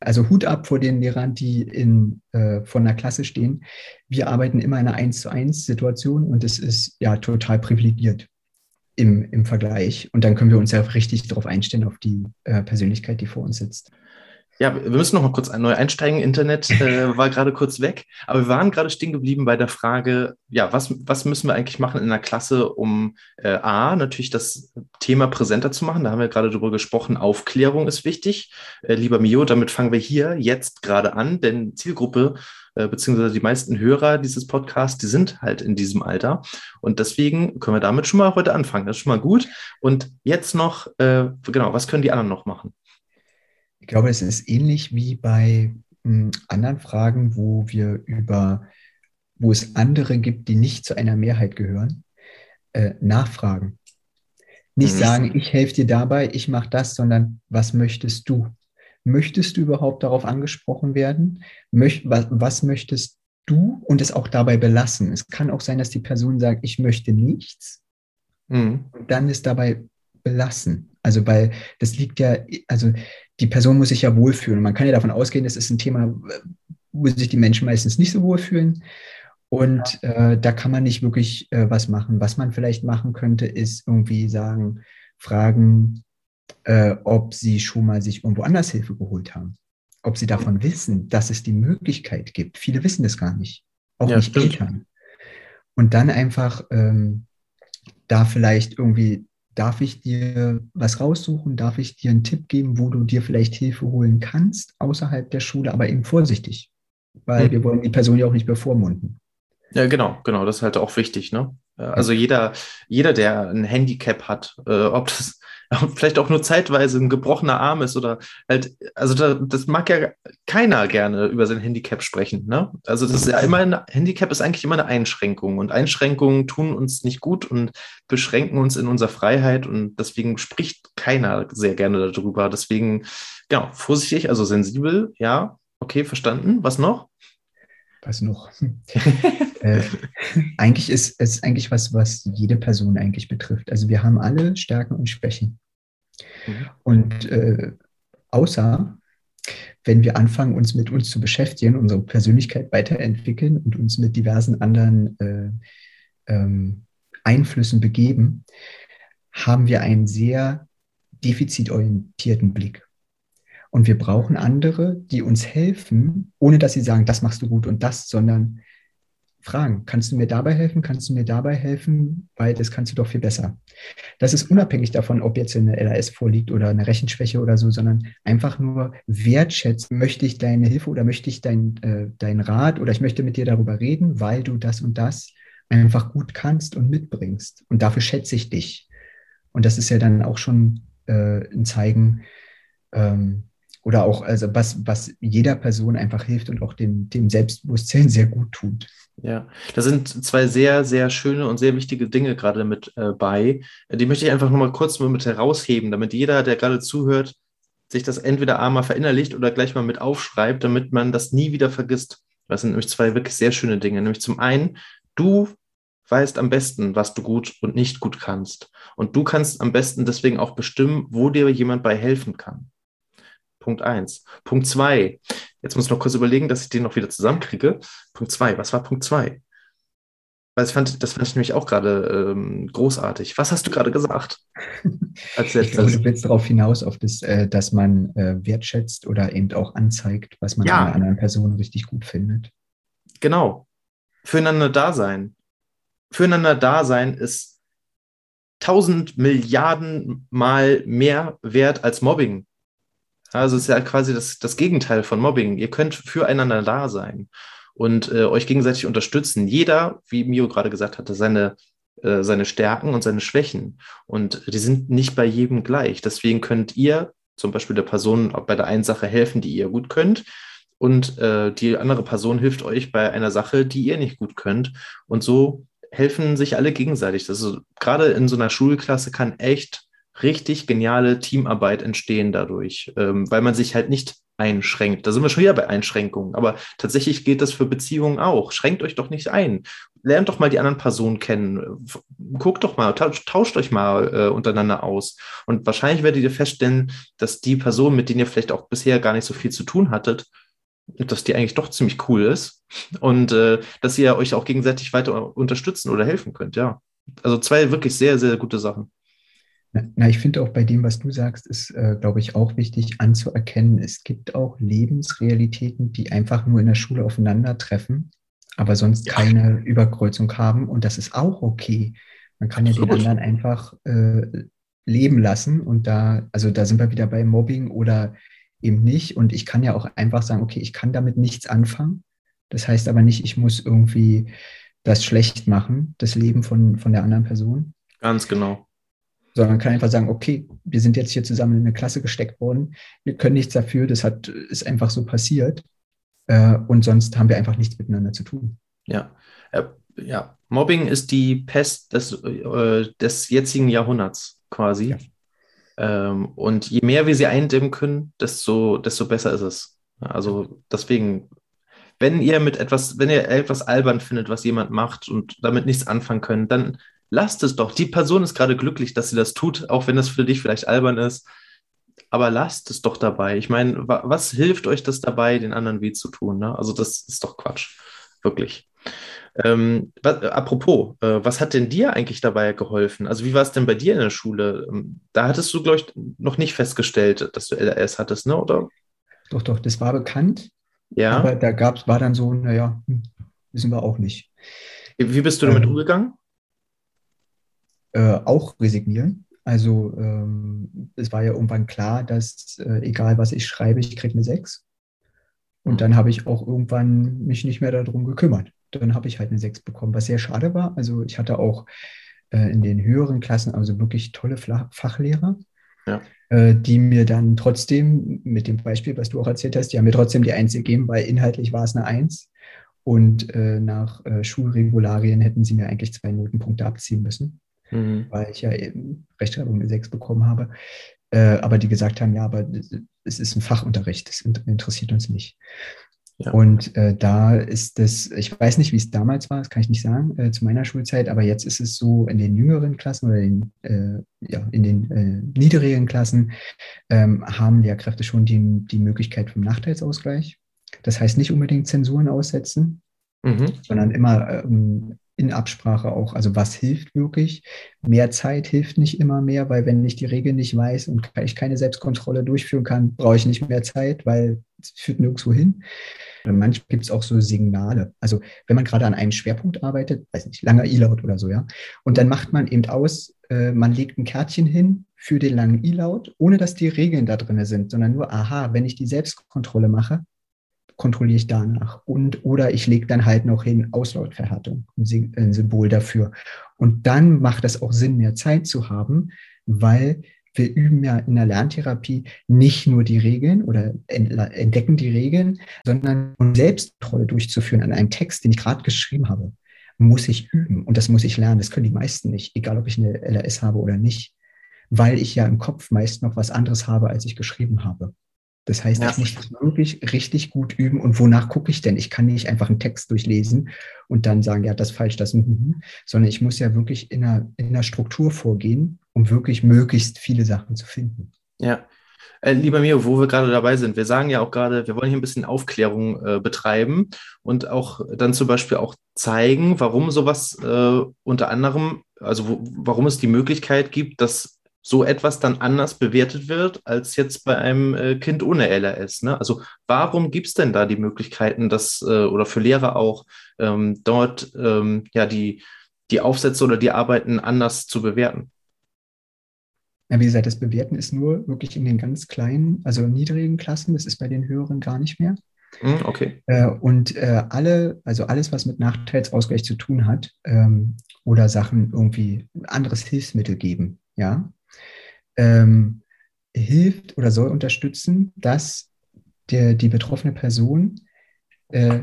Also Hut ab vor den Lehrern, die in, äh, von der Klasse stehen. Wir arbeiten immer in einer 1 zu 1 Situation und es ist ja total privilegiert im, im Vergleich. Und dann können wir uns ja richtig darauf einstellen, auf die äh, Persönlichkeit, die vor uns sitzt. Ja, wir müssen noch mal kurz neu einsteigen. Internet äh, war gerade kurz weg, aber wir waren gerade stehen geblieben bei der Frage, ja, was, was müssen wir eigentlich machen in der Klasse, um äh, A, natürlich das Thema präsenter zu machen. Da haben wir gerade drüber gesprochen, Aufklärung ist wichtig. Äh, lieber Mio, damit fangen wir hier jetzt gerade an, denn Zielgruppe äh, beziehungsweise die meisten Hörer dieses Podcasts, die sind halt in diesem Alter. Und deswegen können wir damit schon mal heute anfangen. Das ist schon mal gut. Und jetzt noch, äh, genau, was können die anderen noch machen? Ich glaube, es ist ähnlich wie bei hm, anderen Fragen, wo wir über, wo es andere gibt, die nicht zu einer Mehrheit gehören, äh, nachfragen. Nicht mhm. sagen, ich helfe dir dabei, ich mache das, sondern was möchtest du? Möchtest du überhaupt darauf angesprochen werden? Möcht, was, was möchtest du? Und es auch dabei belassen. Es kann auch sein, dass die Person sagt, ich möchte nichts. Mhm. Und dann ist dabei belassen. Also weil das liegt ja, also die Person muss sich ja wohlfühlen. Man kann ja davon ausgehen, das ist ein Thema, wo sich die Menschen meistens nicht so wohlfühlen. Und äh, da kann man nicht wirklich äh, was machen. Was man vielleicht machen könnte, ist irgendwie sagen, fragen, äh, ob sie schon mal sich irgendwo anders Hilfe geholt haben. Ob sie davon wissen, dass es die Möglichkeit gibt. Viele wissen das gar nicht. Auch ja, nicht stimmt. Eltern. Und dann einfach ähm, da vielleicht irgendwie Darf ich dir was raussuchen? Darf ich dir einen Tipp geben, wo du dir vielleicht Hilfe holen kannst außerhalb der Schule, aber eben vorsichtig, weil mhm. wir wollen die Person ja auch nicht bevormunden. Ja, genau, genau, das ist halt auch wichtig, ne? Also jeder, jeder, der ein Handicap hat, äh, ob das vielleicht auch nur zeitweise ein gebrochener Arm ist oder halt, also da, das mag ja keiner gerne über sein Handicap sprechen. Ne? Also das ist ja immer ein Handicap ist eigentlich immer eine Einschränkung und Einschränkungen tun uns nicht gut und beschränken uns in unserer Freiheit und deswegen spricht keiner sehr gerne darüber. Deswegen, genau, vorsichtig, also sensibel, ja, okay, verstanden. Was noch? Was noch? äh, eigentlich ist es eigentlich was, was jede Person eigentlich betrifft. Also wir haben alle Stärken und Schwächen. Mhm. Und äh, außer wenn wir anfangen, uns mit uns zu beschäftigen, unsere Persönlichkeit weiterentwickeln und uns mit diversen anderen äh, ähm, Einflüssen begeben, haben wir einen sehr defizitorientierten Blick. Und wir brauchen andere, die uns helfen, ohne dass sie sagen, das machst du gut und das, sondern fragen, kannst du mir dabei helfen, kannst du mir dabei helfen, weil das kannst du doch viel besser. Das ist unabhängig davon, ob jetzt eine LAS vorliegt oder eine Rechenschwäche oder so, sondern einfach nur wertschätzen, möchte ich deine Hilfe oder möchte ich deinen äh, dein Rat oder ich möchte mit dir darüber reden, weil du das und das einfach gut kannst und mitbringst. Und dafür schätze ich dich. Und das ist ja dann auch schon äh, ein Zeigen, ähm, oder auch, also was, was jeder Person einfach hilft und auch dem, dem Selbstbewusstsein sehr gut tut. Ja, da sind zwei sehr, sehr schöne und sehr wichtige Dinge gerade mit äh, bei. Die möchte ich einfach nochmal kurz mit herausheben, damit jeder, der gerade zuhört, sich das entweder einmal verinnerlicht oder gleich mal mit aufschreibt, damit man das nie wieder vergisst. Das sind nämlich zwei wirklich sehr schöne Dinge. Nämlich zum einen, du weißt am besten, was du gut und nicht gut kannst. Und du kannst am besten deswegen auch bestimmen, wo dir jemand bei helfen kann. Punkt eins. Punkt zwei. Jetzt muss ich noch kurz überlegen, dass ich den noch wieder zusammenkriege. Punkt zwei. Was war Punkt zwei? Weil das fand, das fand ich nämlich auch gerade ähm, großartig. Was hast du gerade gesagt? Als ich glaube, du willst darauf hinaus, auf das, äh, dass man äh, wertschätzt oder eben auch anzeigt, was man ja. an einer anderen Person richtig gut findet. Genau. Füreinander da sein. Füreinander da sein ist tausend Milliarden Mal mehr wert als Mobbing. Also es ist ja quasi das, das Gegenteil von Mobbing. Ihr könnt füreinander da sein und äh, euch gegenseitig unterstützen. Jeder, wie Mio gerade gesagt hatte, seine, äh, seine Stärken und seine Schwächen. Und die sind nicht bei jedem gleich. Deswegen könnt ihr zum Beispiel der Person bei der einen Sache helfen, die ihr gut könnt. Und äh, die andere Person hilft euch bei einer Sache, die ihr nicht gut könnt. Und so helfen sich alle gegenseitig. Also gerade in so einer Schulklasse kann echt richtig geniale Teamarbeit entstehen dadurch, ähm, weil man sich halt nicht einschränkt. Da sind wir schon wieder bei Einschränkungen, aber tatsächlich gilt das für Beziehungen auch. Schränkt euch doch nicht ein. Lernt doch mal die anderen Personen kennen. Guckt doch mal, tauscht, euch mal äh, untereinander aus. Und wahrscheinlich werdet ihr feststellen, dass die Person, mit denen ihr vielleicht auch bisher gar nicht so viel zu tun hattet, dass die eigentlich doch ziemlich cool ist und äh, dass ihr euch auch gegenseitig weiter unterstützen oder helfen könnt, ja. Also zwei wirklich sehr, sehr gute Sachen. Na, ich finde auch bei dem, was du sagst, ist, äh, glaube ich, auch wichtig anzuerkennen, es gibt auch Lebensrealitäten, die einfach nur in der Schule aufeinandertreffen, aber sonst keine Überkreuzung haben. Und das ist auch okay. Man kann Absolut. ja den anderen einfach äh, leben lassen. Und da, also da sind wir wieder bei Mobbing oder eben nicht. Und ich kann ja auch einfach sagen, okay, ich kann damit nichts anfangen. Das heißt aber nicht, ich muss irgendwie das schlecht machen, das Leben von, von der anderen Person. Ganz genau sondern man kann einfach sagen, okay, wir sind jetzt hier zusammen in eine Klasse gesteckt worden, wir können nichts dafür, das hat, ist einfach so passiert äh, und sonst haben wir einfach nichts miteinander zu tun. Ja, äh, ja. Mobbing ist die Pest des, äh, des jetzigen Jahrhunderts quasi. Ja. Ähm, und je mehr wir sie eindämmen können, desto, desto besser ist es. Also deswegen, wenn ihr mit etwas, wenn ihr etwas albern findet, was jemand macht und damit nichts anfangen könnt, dann lasst es doch. Die Person ist gerade glücklich, dass sie das tut, auch wenn das für dich vielleicht albern ist. Aber lasst es doch dabei. Ich meine, was hilft euch das dabei, den anderen weh zu tun? Ne? Also, das ist doch Quatsch. Wirklich. Ähm, was, apropos, äh, was hat denn dir eigentlich dabei geholfen? Also, wie war es denn bei dir in der Schule? Ähm, da hattest du, glaube ich, noch nicht festgestellt, dass du LRS hattest, ne? oder? Doch, doch, das war bekannt. Ja. Aber da gab's, war dann so, naja, hm, wissen wir auch nicht. Wie bist du damit ähm, umgegangen? Äh, auch resignieren. Also ähm, es war ja irgendwann klar, dass äh, egal was ich schreibe, ich kriege eine 6. Und dann habe ich auch irgendwann mich nicht mehr darum gekümmert. Dann habe ich halt eine 6 bekommen, was sehr schade war. Also ich hatte auch äh, in den höheren Klassen also wirklich tolle Fachlehrer, ja. äh, die mir dann trotzdem, mit dem Beispiel, was du auch erzählt hast, die haben mir trotzdem die 1 gegeben, weil inhaltlich war es eine 1. Und äh, nach äh, Schulregularien hätten sie mir eigentlich zwei Notenpunkte abziehen müssen mhm. weil ich ja eben Rechtschreibung eine 6 bekommen habe. Äh, aber die gesagt haben, ja, aber es ist ein Fachunterricht, das interessiert uns nicht. Ja. Und äh, da ist das, ich weiß nicht, wie es damals war, das kann ich nicht sagen, äh, zu meiner Schulzeit, aber jetzt ist es so in den jüngeren Klassen oder in, äh, ja, in den äh, niedrigen Klassen ähm, haben Lehrkräfte schon die, die Möglichkeit vom Nachteilsausgleich. Das heißt nicht unbedingt Zensuren aussetzen, mhm. sondern immer ähm, in Absprache auch, also was hilft wirklich. Mehr Zeit hilft nicht immer mehr, weil wenn ich die Regeln nicht weiß und ich keine Selbstkontrolle durchführen kann, brauche ich nicht mehr Zeit, weil es führt nirgendwo hin. Und manchmal gibt es auch so Signale. Also wenn man gerade an einem Schwerpunkt arbeitet, weiß nicht, langer E-Laut oder so, ja, und dann macht man eben aus, äh, man legt ein Kärtchen hin für den langen E-Laut, ohne dass die Regeln da drin sind, sondern nur, aha, wenn ich die Selbstkontrolle mache, kontrolliere ich danach. Und oder ich lege dann halt noch hin Auslautverhärtung, ein Symbol dafür. Und dann macht es auch Sinn, mehr Zeit zu haben, weil wir üben ja in der Lerntherapie nicht nur die Regeln oder entdecken die Regeln, sondern um Selbstkontrolle durchzuführen an einem Text, den ich gerade geschrieben habe, muss ich üben. Und das muss ich lernen. Das können die meisten nicht, egal ob ich eine LRS habe oder nicht, weil ich ja im Kopf meist noch was anderes habe, als ich geschrieben habe. Das heißt, ja. ich muss das wirklich richtig gut üben. Und wonach gucke ich denn? Ich kann nicht einfach einen Text durchlesen und dann sagen, ja, das falsch, das, mhm, sondern ich muss ja wirklich in einer, in einer Struktur vorgehen, um wirklich möglichst viele Sachen zu finden. Ja. Äh, lieber Mio, wo wir gerade dabei sind, wir sagen ja auch gerade, wir wollen hier ein bisschen Aufklärung äh, betreiben und auch dann zum Beispiel auch zeigen, warum sowas äh, unter anderem, also wo, warum es die Möglichkeit gibt, dass so etwas dann anders bewertet wird als jetzt bei einem äh, Kind ohne LRS. Ne? Also warum gibt es denn da die Möglichkeiten, dass äh, oder für Lehrer auch ähm, dort ähm, ja die, die Aufsätze oder die Arbeiten anders zu bewerten? Ja, wie gesagt, das Bewerten ist nur wirklich in den ganz kleinen, also niedrigen Klassen. Das ist bei den höheren gar nicht mehr. Hm, okay. Äh, und alle, also alles, was mit Nachteilsausgleich zu tun hat ähm, oder Sachen irgendwie anderes Hilfsmittel geben, ja, ähm, hilft oder soll unterstützen, dass der, die betroffene Person äh,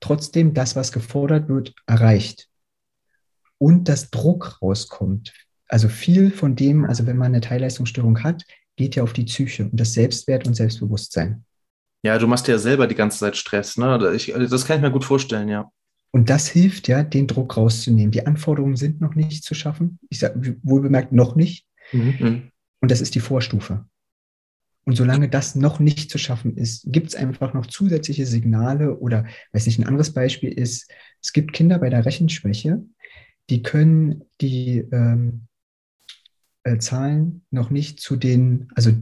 trotzdem das, was gefordert wird, erreicht. Und dass Druck rauskommt. Also viel von dem, also wenn man eine Teilleistungsstörung hat, geht ja auf die Psyche und das Selbstwert und Selbstbewusstsein. Ja, du machst ja selber die ganze Zeit Stress, ne? Ich, das kann ich mir gut vorstellen, ja. Und das hilft ja, den Druck rauszunehmen. Die Anforderungen sind noch nicht zu schaffen. Ich sage wohlbemerkt noch nicht. Mhm. Und das ist die Vorstufe. Und solange das noch nicht zu schaffen ist, gibt es einfach noch zusätzliche Signale oder, weiß nicht, ein anderes Beispiel ist, es gibt Kinder bei der Rechenschwäche, die können die ähm, äh, Zahlen noch nicht zu den, also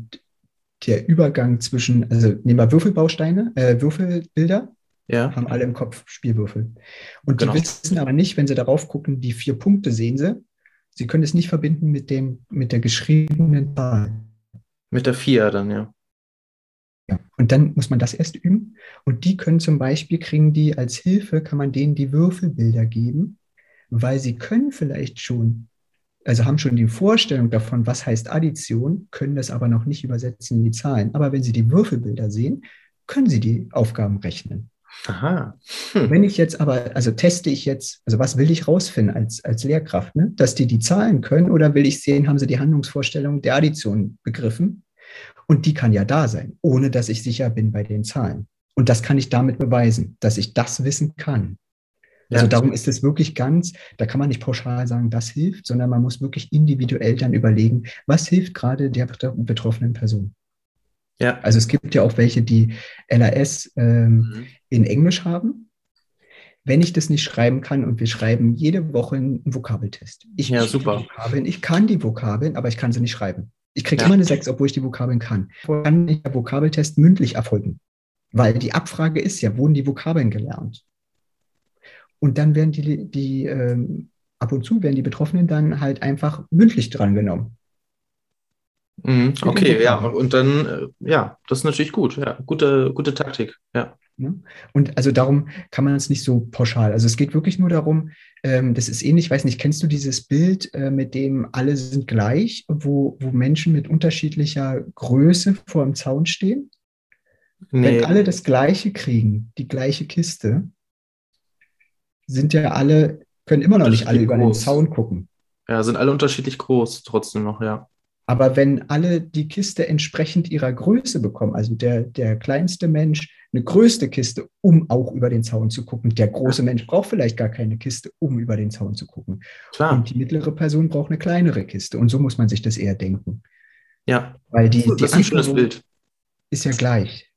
der Übergang zwischen, also nehmen wir Würfelbausteine, äh, Würfelbilder, ja. haben alle im Kopf Spielwürfel. Und genau. die wissen aber nicht, wenn sie darauf gucken, die vier Punkte sehen sie, Sie können es nicht verbinden mit, dem, mit der geschriebenen Zahl. Mit der 4 dann, ja. Ja, und dann muss man das erst üben. Und die können zum Beispiel, kriegen die als Hilfe, kann man denen die Würfelbilder geben, weil sie können vielleicht schon, also haben schon die Vorstellung davon, was heißt Addition, können das aber noch nicht übersetzen in die Zahlen. Aber wenn sie die Würfelbilder sehen, können sie die Aufgaben rechnen. Aha. Hm. Wenn ich jetzt aber, also teste ich jetzt, also was will ich rausfinden als, als Lehrkraft, ne? dass die die Zahlen können oder will ich sehen, haben sie die Handlungsvorstellung der Addition begriffen? Und die kann ja da sein, ohne dass ich sicher bin bei den Zahlen. Und das kann ich damit beweisen, dass ich das wissen kann. Also darum ist es wirklich ganz, da kann man nicht pauschal sagen, das hilft, sondern man muss wirklich individuell dann überlegen, was hilft gerade der betroffenen Person. Ja. Also es gibt ja auch welche, die LAS ähm, mhm. in Englisch haben. Wenn ich das nicht schreiben kann und wir schreiben jede Woche einen Vokabeltest. Ich, ja, super. Vokabeln, ich kann die Vokabeln, aber ich kann sie nicht schreiben. Ich kriege ja. immer eine 6, obwohl ich die Vokabeln kann. Kann der Vokabeltest mündlich erfolgen. Weil die Abfrage ist ja, wurden die Vokabeln gelernt? Und dann werden die, die ähm, ab und zu werden die Betroffenen dann halt einfach mündlich drangenommen. Mhm, okay, ja, und dann, äh, ja, das ist natürlich gut, ja, gute, gute Taktik, ja. Und also darum kann man es nicht so pauschal. Also es geht wirklich nur darum, ähm, das ist ähnlich, ich weiß nicht, kennst du dieses Bild, äh, mit dem alle sind gleich, wo, wo Menschen mit unterschiedlicher Größe vor dem Zaun stehen? Nee. Wenn alle das Gleiche kriegen, die gleiche Kiste, sind ja alle, können immer noch nicht alle über groß. den Zaun gucken. Ja, sind alle unterschiedlich groß, trotzdem noch, ja. Aber wenn alle die Kiste entsprechend ihrer Größe bekommen, also der, der kleinste Mensch eine größte Kiste, um auch über den Zaun zu gucken. Der große Mensch braucht vielleicht gar keine Kiste, um über den Zaun zu gucken. Klar. Und die mittlere Person braucht eine kleinere Kiste. Und so muss man sich das eher denken. Ja. Weil die, das ist ein schönes Bild. Ist ja gleich.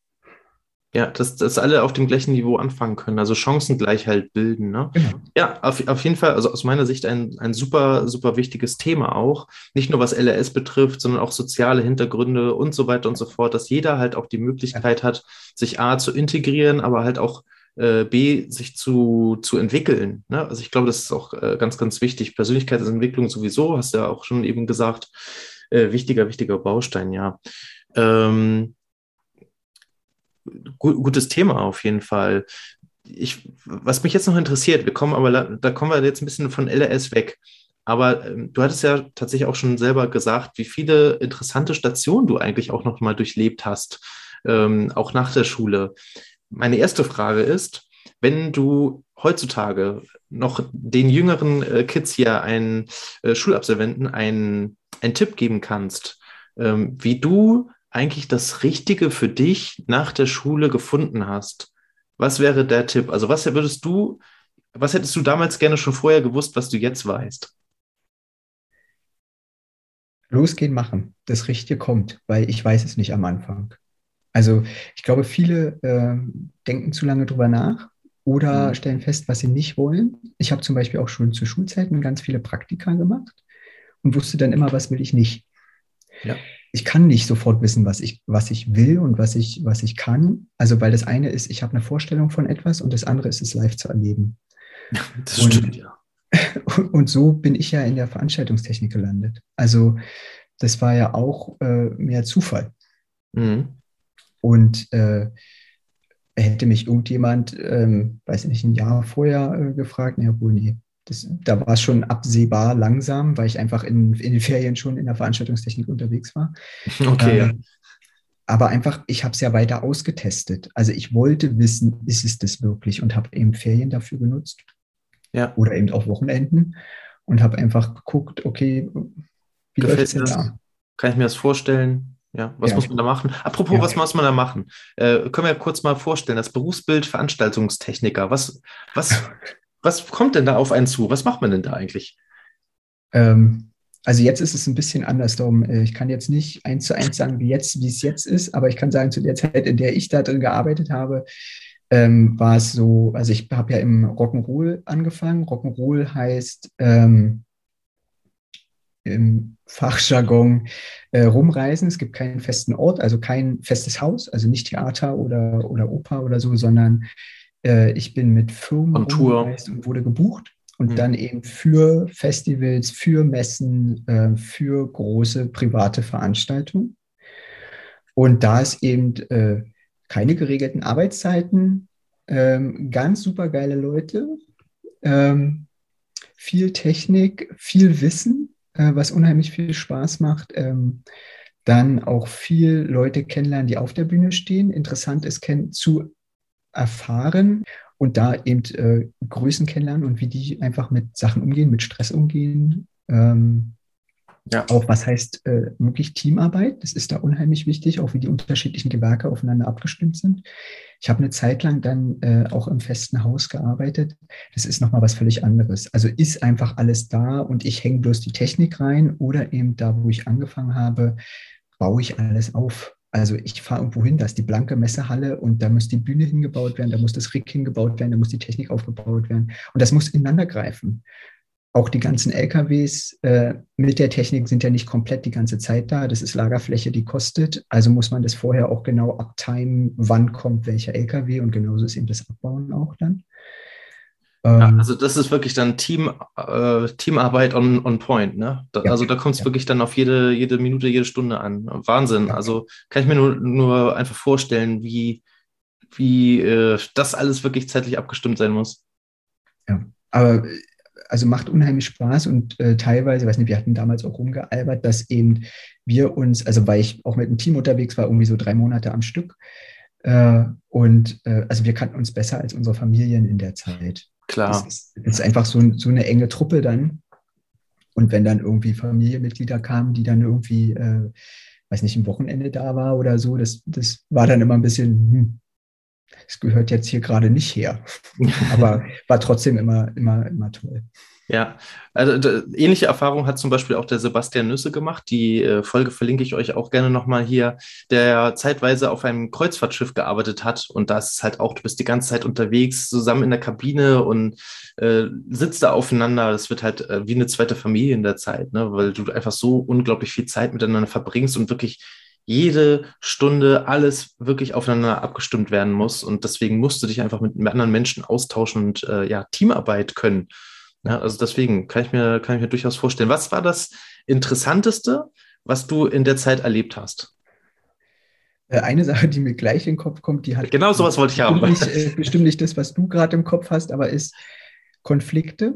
Ja, dass, dass alle auf dem gleichen Niveau anfangen können, also Chancengleichheit bilden. Ne? Genau. Ja, auf, auf jeden Fall, also aus meiner Sicht ein, ein super, super wichtiges Thema auch. Nicht nur was LRS betrifft, sondern auch soziale Hintergründe und so weiter und so fort, dass jeder halt auch die Möglichkeit hat, sich A zu integrieren, aber halt auch äh, B, sich zu, zu entwickeln. Ne? Also ich glaube, das ist auch äh, ganz, ganz wichtig. Persönlichkeitsentwicklung sowieso, hast du ja auch schon eben gesagt, äh, wichtiger, wichtiger Baustein, ja. Ähm, gutes Thema auf jeden Fall. Ich, was mich jetzt noch interessiert, wir kommen aber, da kommen wir jetzt ein bisschen von LRS weg. Aber ähm, du hattest ja tatsächlich auch schon selber gesagt, wie viele interessante Stationen du eigentlich auch noch mal durchlebt hast, ähm, auch nach der Schule. Meine erste Frage ist, wenn du heutzutage noch den jüngeren äh, Kids hier, einen äh, Schulabsolventen, einen, einen Tipp geben kannst, ähm, wie du eigentlich das Richtige für dich nach der Schule gefunden hast, was wäre der Tipp? Also was würdest du, was hättest du damals gerne schon vorher gewusst, was du jetzt weißt? Losgehen, machen. Das Richtige kommt, weil ich weiß es nicht am Anfang. Also ich glaube, viele äh, denken zu lange drüber nach oder mhm. stellen fest, was sie nicht wollen. Ich habe zum Beispiel auch schon zu Schulzeiten ganz viele Praktika gemacht und wusste dann immer, was will ich nicht. Ja ich kann nicht sofort wissen, was ich, was ich will und was ich, was ich kann. Also, weil das eine ist, ich habe eine Vorstellung von etwas und das andere ist, es live zu erleben. Das und, stimmt, ja. Und so bin ich ja in der Veranstaltungstechnik gelandet. Also, das war ja auch äh, mehr Zufall. Mhm. Und äh, hätte mich irgendjemand, ähm, weiß ich nicht, ein Jahr vorher äh, gefragt, ja, wohl, nee, das, da war es schon absehbar langsam, weil ich einfach in, in den Ferien schon in der Veranstaltungstechnik unterwegs war. Okay. Ähm, aber einfach, ich habe es ja weiter ausgetestet. Also ich wollte wissen, ist es das wirklich und habe eben Ferien dafür genutzt. Ja. Oder eben auch Wochenenden und habe einfach geguckt, okay, wie läuft es da? Kann ich mir das vorstellen? Ja, was ja. muss man da machen? Apropos, ja. was muss man da machen? Äh, können wir kurz mal vorstellen, das Berufsbild Veranstaltungstechniker. Was, was, Was kommt denn da auf einen zu? Was macht man denn da eigentlich? Ähm, also jetzt ist es ein bisschen anders. Darum, äh, ich kann jetzt nicht eins zu eins sagen, wie jetzt, wie es jetzt ist, aber ich kann sagen, zu der Zeit, in der ich da drin gearbeitet habe, ähm, war es so, also ich habe ja im Rock'n'Roll angefangen. Rock'n'Roll heißt ähm, im Fachjargon äh, rumreisen. Es gibt keinen festen Ort, also kein festes Haus, also nicht Theater oder, oder Oper oder so, sondern äh, ich bin mit Firmen und wurde gebucht und mhm. dann eben für Festivals, für Messen, äh, für große private Veranstaltungen. Und da ist eben äh, keine geregelten Arbeitszeiten, ähm, ganz super geile Leute, ähm, viel Technik, viel Wissen, äh, was unheimlich viel Spaß macht. Ähm, dann auch viel Leute kennenlernen, die auf der Bühne stehen. Interessant ist, kenn zu erfahren und da eben äh, Größen kennenlernen und wie die einfach mit Sachen umgehen, mit Stress umgehen. Ähm, ja. Auch was heißt äh, wirklich Teamarbeit? Das ist da unheimlich wichtig, auch wie die unterschiedlichen Gewerke aufeinander abgestimmt sind. Ich habe eine Zeit lang dann äh, auch im festen Haus gearbeitet. Das ist nochmal was völlig anderes. Also ist einfach alles da und ich hänge bloß die Technik rein oder eben da, wo ich angefangen habe, baue ich alles auf. Also ich fahre irgendwo hin, da ist die blanke Messehalle und da muss die Bühne hingebaut werden, da muss das Rig hingebaut werden, da muss die Technik aufgebaut werden. Und das muss ineinander greifen. Auch die ganzen LKWs äh, mit der Technik sind ja nicht komplett die ganze Zeit da. Das ist Lagerfläche, die kostet. Also muss man das vorher auch genau abtimen, wann kommt welcher LKW und genauso ist eben das Abbauen auch dann. Ja, ähm, also das ist wirklich dann Team, äh, Teamarbeit on, on point, ne? Da, ja, also da kommt es ja. wirklich dann auf jede, jede Minute, jede Stunde an. Wahnsinn. Also kann ich mir nur, nur einfach vorstellen, wie, wie äh, das alles wirklich zeitlich abgestimmt sein muss. Ja, aber also macht unheimlich Spaß und äh, teilweise, weiß nicht, wir hatten damals auch rumgealbert, dass eben wir uns, also weil ich auch mit einem Team unterwegs war, irgendwie so drei Monate am Stück, äh, und äh, also wir kannten uns besser als unsere Familien in der Zeit. Klar. Es ist, ist, einfach so, so, eine enge Truppe dann. Und wenn dann irgendwie Familienmitglieder kamen, die dann irgendwie, äh, weiß nicht, ein Wochenende da war oder so, das, das war dann immer ein bisschen, hm, es gehört jetzt hier gerade nicht her. Aber war trotzdem immer, immer, immer toll. Ja, also ähnliche Erfahrung hat zum Beispiel auch der Sebastian Nüsse gemacht. Die äh, Folge verlinke ich euch auch gerne nochmal hier, der zeitweise auf einem Kreuzfahrtschiff gearbeitet hat. Und da ist es halt auch, du bist die ganze Zeit unterwegs, zusammen in der Kabine und äh, sitzt da aufeinander. Das wird halt äh, wie eine zweite Familie in der Zeit, ne? weil du einfach so unglaublich viel Zeit miteinander verbringst und wirklich jede Stunde alles wirklich aufeinander abgestimmt werden muss. Und deswegen musst du dich einfach mit, mit anderen Menschen austauschen und äh, ja, Teamarbeit können. Ja, also deswegen kann ich, mir, kann ich mir durchaus vorstellen. Was war das Interessanteste, was du in der Zeit erlebt hast? Äh, eine Sache, die mir gleich in den Kopf kommt, die hat. Genau sowas wollte ich haben. Nicht, äh, bestimmt nicht das, was du gerade im Kopf hast, aber ist, Konflikte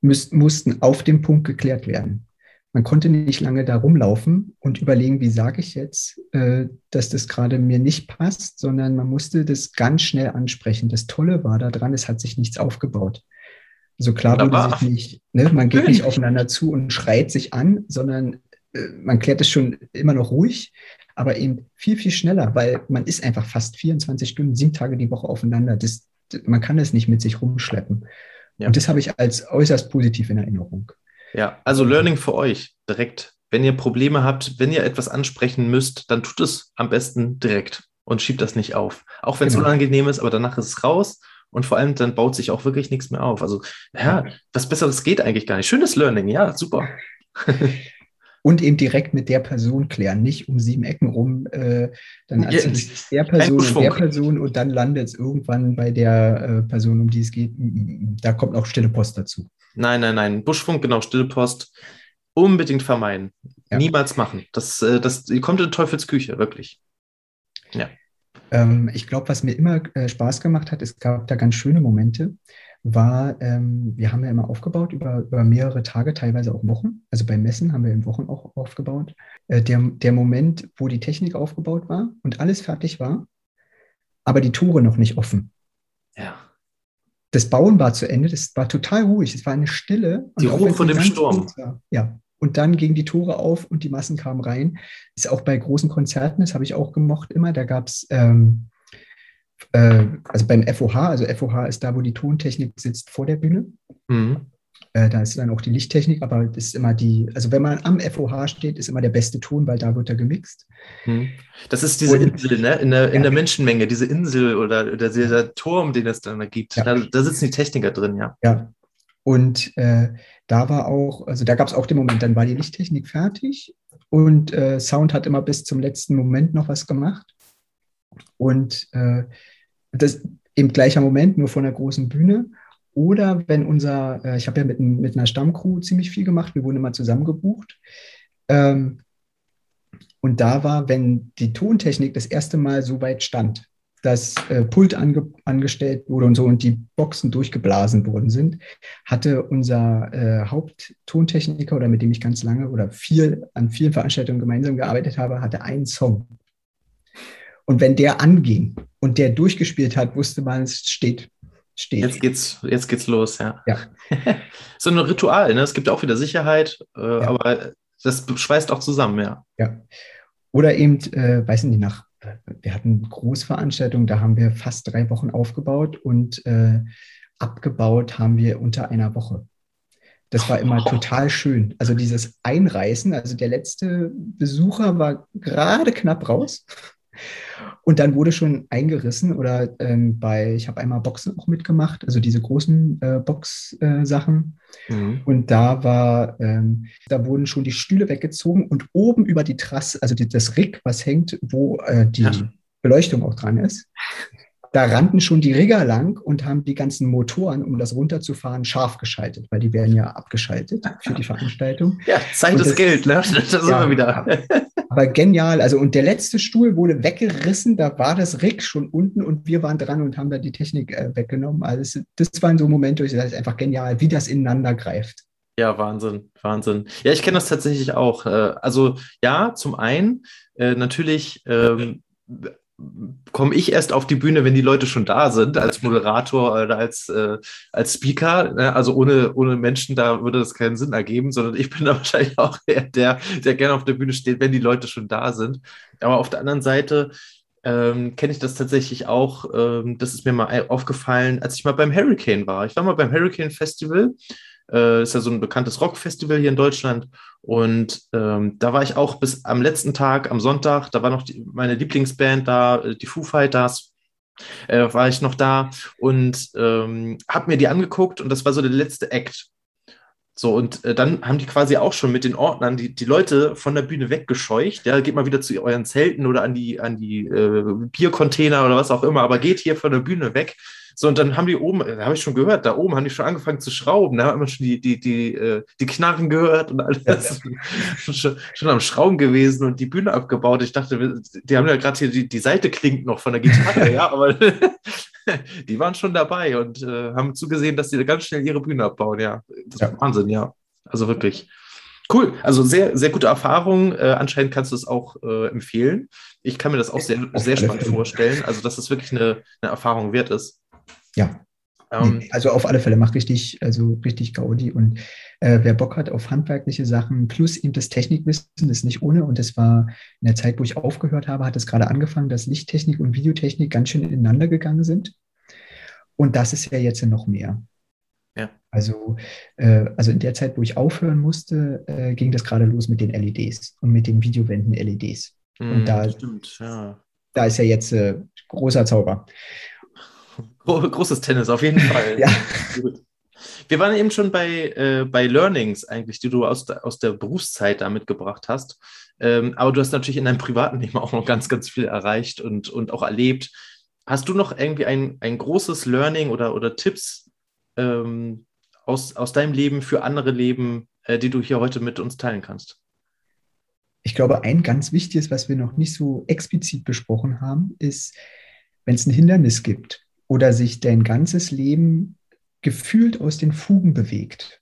müß, mussten auf dem Punkt geklärt werden. Man konnte nicht lange da rumlaufen und überlegen, wie sage ich jetzt, äh, dass das gerade mir nicht passt, sondern man musste das ganz schnell ansprechen. Das Tolle war daran, es hat sich nichts aufgebaut. So klar wurde sich nicht, ne, man geht nicht aufeinander zu und schreit sich an, sondern äh, man klärt es schon immer noch ruhig, aber eben viel, viel schneller, weil man ist einfach fast 24 Stunden, sieben Tage die Woche aufeinander. Das, man kann das nicht mit sich rumschleppen. Ja. Und das habe ich als äußerst positiv in Erinnerung. Ja, also Learning für euch direkt. Wenn ihr Probleme habt, wenn ihr etwas ansprechen müsst, dann tut es am besten direkt und schiebt das nicht auf. Auch wenn es genau. unangenehm ist, aber danach ist es raus und vor allem dann baut sich auch wirklich nichts mehr auf. Also, ja, was Besseres geht eigentlich gar nicht. Schönes Learning, ja, super. und eben direkt mit der Person klären, nicht um sieben Ecken rum, äh, dann ich der Person und der Person und dann landet es irgendwann bei der äh, Person, um die es geht. Da kommt auch stille Post dazu. Nein, nein, nein. Buschfunk, genau, stille Post. Unbedingt vermeiden. Ja. Niemals machen. Das, äh, das kommt in Teufelsküche, wirklich. Ja. Ähm, ich glaube, was mir immer äh, Spaß gemacht hat, es gab da ganz schöne Momente, war, ähm, wir haben ja immer aufgebaut über, über mehrere Tage, teilweise auch Wochen. Also beim Messen haben wir in Wochen auch aufgebaut. Äh, der, der Moment, wo die Technik aufgebaut war und alles fertig war, aber die Tore noch nicht offen. Ja. Das Bauen war zu Ende, das war total ruhig, es war eine Stille. Die Ruhe von dem Sturm. ja, und dann gingen die Tore auf und die Massen kamen rein. Ist auch bei großen Konzerten, das habe ich auch gemocht immer. Da gab es, ähm, äh, also beim FOH, also FOH ist da, wo die Tontechnik sitzt vor der Bühne. Mhm. Äh, da ist dann auch die Lichttechnik, aber das ist immer die, also wenn man am FOH steht, ist immer der beste Ton, weil da wird er gemixt. Mhm. Das ist diese und, Insel, ne? In der, in ja. der Menschenmenge, diese Insel oder, oder dieser Turm, den es dann da gibt. Ja. Da, da sitzen die Techniker drin, ja. Ja, und äh, da war auch, also da gab es auch den Moment, dann war die Lichttechnik fertig und äh, Sound hat immer bis zum letzten Moment noch was gemacht. Und äh, das im gleichen Moment, nur von der großen Bühne. Oder wenn unser, äh, ich habe ja mit, mit einer Stammcrew ziemlich viel gemacht, wir wurden immer zusammengebucht. Ähm, und da war, wenn die Tontechnik das erste Mal so weit stand, das äh, Pult ange angestellt wurde und so und die Boxen durchgeblasen worden sind, hatte unser äh, Hauptttontechniker oder mit dem ich ganz lange oder viel an vielen Veranstaltungen gemeinsam gearbeitet habe, hatte einen Song. Und wenn der anging und der durchgespielt hat, wusste man, es steht. steht. Jetzt geht's, jetzt geht's los, ja. ja. so ein Ritual, ne? Es gibt auch wieder Sicherheit, äh, ja. aber das schweißt auch zusammen, ja. Ja. Oder eben, äh, weiß nicht, nach wir hatten Großveranstaltungen, da haben wir fast drei Wochen aufgebaut und äh, abgebaut haben wir unter einer Woche. Das war immer total schön. Also dieses Einreißen, also der letzte Besucher war gerade knapp raus. Und dann wurde schon eingerissen oder ähm, bei, ich habe einmal Boxen auch mitgemacht, also diese großen äh, Box-Sachen. Äh, mhm. Und da war, ähm, da wurden schon die Stühle weggezogen und oben über die Trasse, also die, das Rig, was hängt, wo äh, die ja. Beleuchtung auch dran ist, da rannten schon die Rigger lang und haben die ganzen Motoren, um das runterzufahren, scharf geschaltet, weil die werden ja abgeschaltet für die Veranstaltung. Ja, Zeit ist Geld, ne? Das ist ja, immer wieder. Aber genial. Also, und der letzte Stuhl wurde weggerissen, da war das Rig schon unten und wir waren dran und haben da die Technik äh, weggenommen. Also, das, das waren so Momente, wo ich sage, einfach genial, wie das ineinander greift. Ja, Wahnsinn, Wahnsinn. Ja, ich kenne das tatsächlich auch. Äh, also ja, zum einen äh, natürlich ähm, komme ich erst auf die Bühne, wenn die Leute schon da sind, als Moderator oder als, äh, als Speaker. Ne? Also ohne, ohne Menschen, da würde das keinen Sinn ergeben, sondern ich bin da wahrscheinlich auch eher der, der gerne auf der Bühne steht, wenn die Leute schon da sind. Aber auf der anderen Seite ähm, kenne ich das tatsächlich auch. Ähm, das ist mir mal aufgefallen, als ich mal beim Hurricane war. Ich war mal beim Hurricane Festival äh, ist ja so ein bekanntes Rockfestival hier in Deutschland. Und ähm, da war ich auch bis am letzten Tag, am Sonntag, da war noch die, meine Lieblingsband da, äh, die Foo Fighters. Äh, war ich noch da und ähm, habe mir die angeguckt und das war so der letzte Act. So, und äh, dann haben die quasi auch schon mit den Ordnern die, die Leute von der Bühne weggescheucht. Ja, geht mal wieder zu euren Zelten oder an die, an die äh, Biercontainer oder was auch immer, aber geht hier von der Bühne weg. So, und dann haben die oben, da habe ich schon gehört, da oben haben die schon angefangen zu schrauben. Da haben wir schon die, die, die, äh, die Knarren gehört und alles. Ja. schon, schon, am Schrauben gewesen und die Bühne abgebaut. Ich dachte, die haben ja gerade hier die, die Seite klingt noch von der Gitarre, ja, aber die waren schon dabei und äh, haben zugesehen, dass die ganz schnell ihre Bühne abbauen. Ja, das ja. ist Wahnsinn, ja. Also wirklich. Cool, also sehr, sehr gute Erfahrung. Äh, anscheinend kannst du es auch äh, empfehlen. Ich kann mir das auch sehr, sehr spannend vorstellen. Also, dass es wirklich eine, eine Erfahrung wert ist. Ja. Ähm, also auf alle Fälle macht richtig, also richtig Gaudi. Und äh, wer Bock hat auf handwerkliche Sachen plus eben das Technikwissen, ist nicht ohne. Und das war in der Zeit, wo ich aufgehört habe, hat es gerade angefangen, dass Lichttechnik und Videotechnik ganz schön ineinander gegangen sind. Und das ist ja jetzt noch mehr. Ja. Also, äh, also in der Zeit, wo ich aufhören musste, äh, ging das gerade los mit den LEDs und mit den Videowänden LEDs. Mm, und da, stimmt, ja. da ist ja jetzt äh, großer Zauber. Großes Tennis, auf jeden Fall. ja. Wir waren eben schon bei, äh, bei Learnings eigentlich, die du aus, der, aus der Berufszeit da mitgebracht hast. Ähm, aber du hast natürlich in deinem privaten Leben auch noch ganz, ganz viel erreicht und, und auch erlebt. Hast du noch irgendwie ein, ein großes Learning oder, oder Tipps ähm, aus, aus deinem Leben für andere Leben, äh, die du hier heute mit uns teilen kannst? Ich glaube, ein ganz wichtiges, was wir noch nicht so explizit besprochen haben, ist, wenn es ein Hindernis gibt, oder sich dein ganzes Leben gefühlt aus den Fugen bewegt.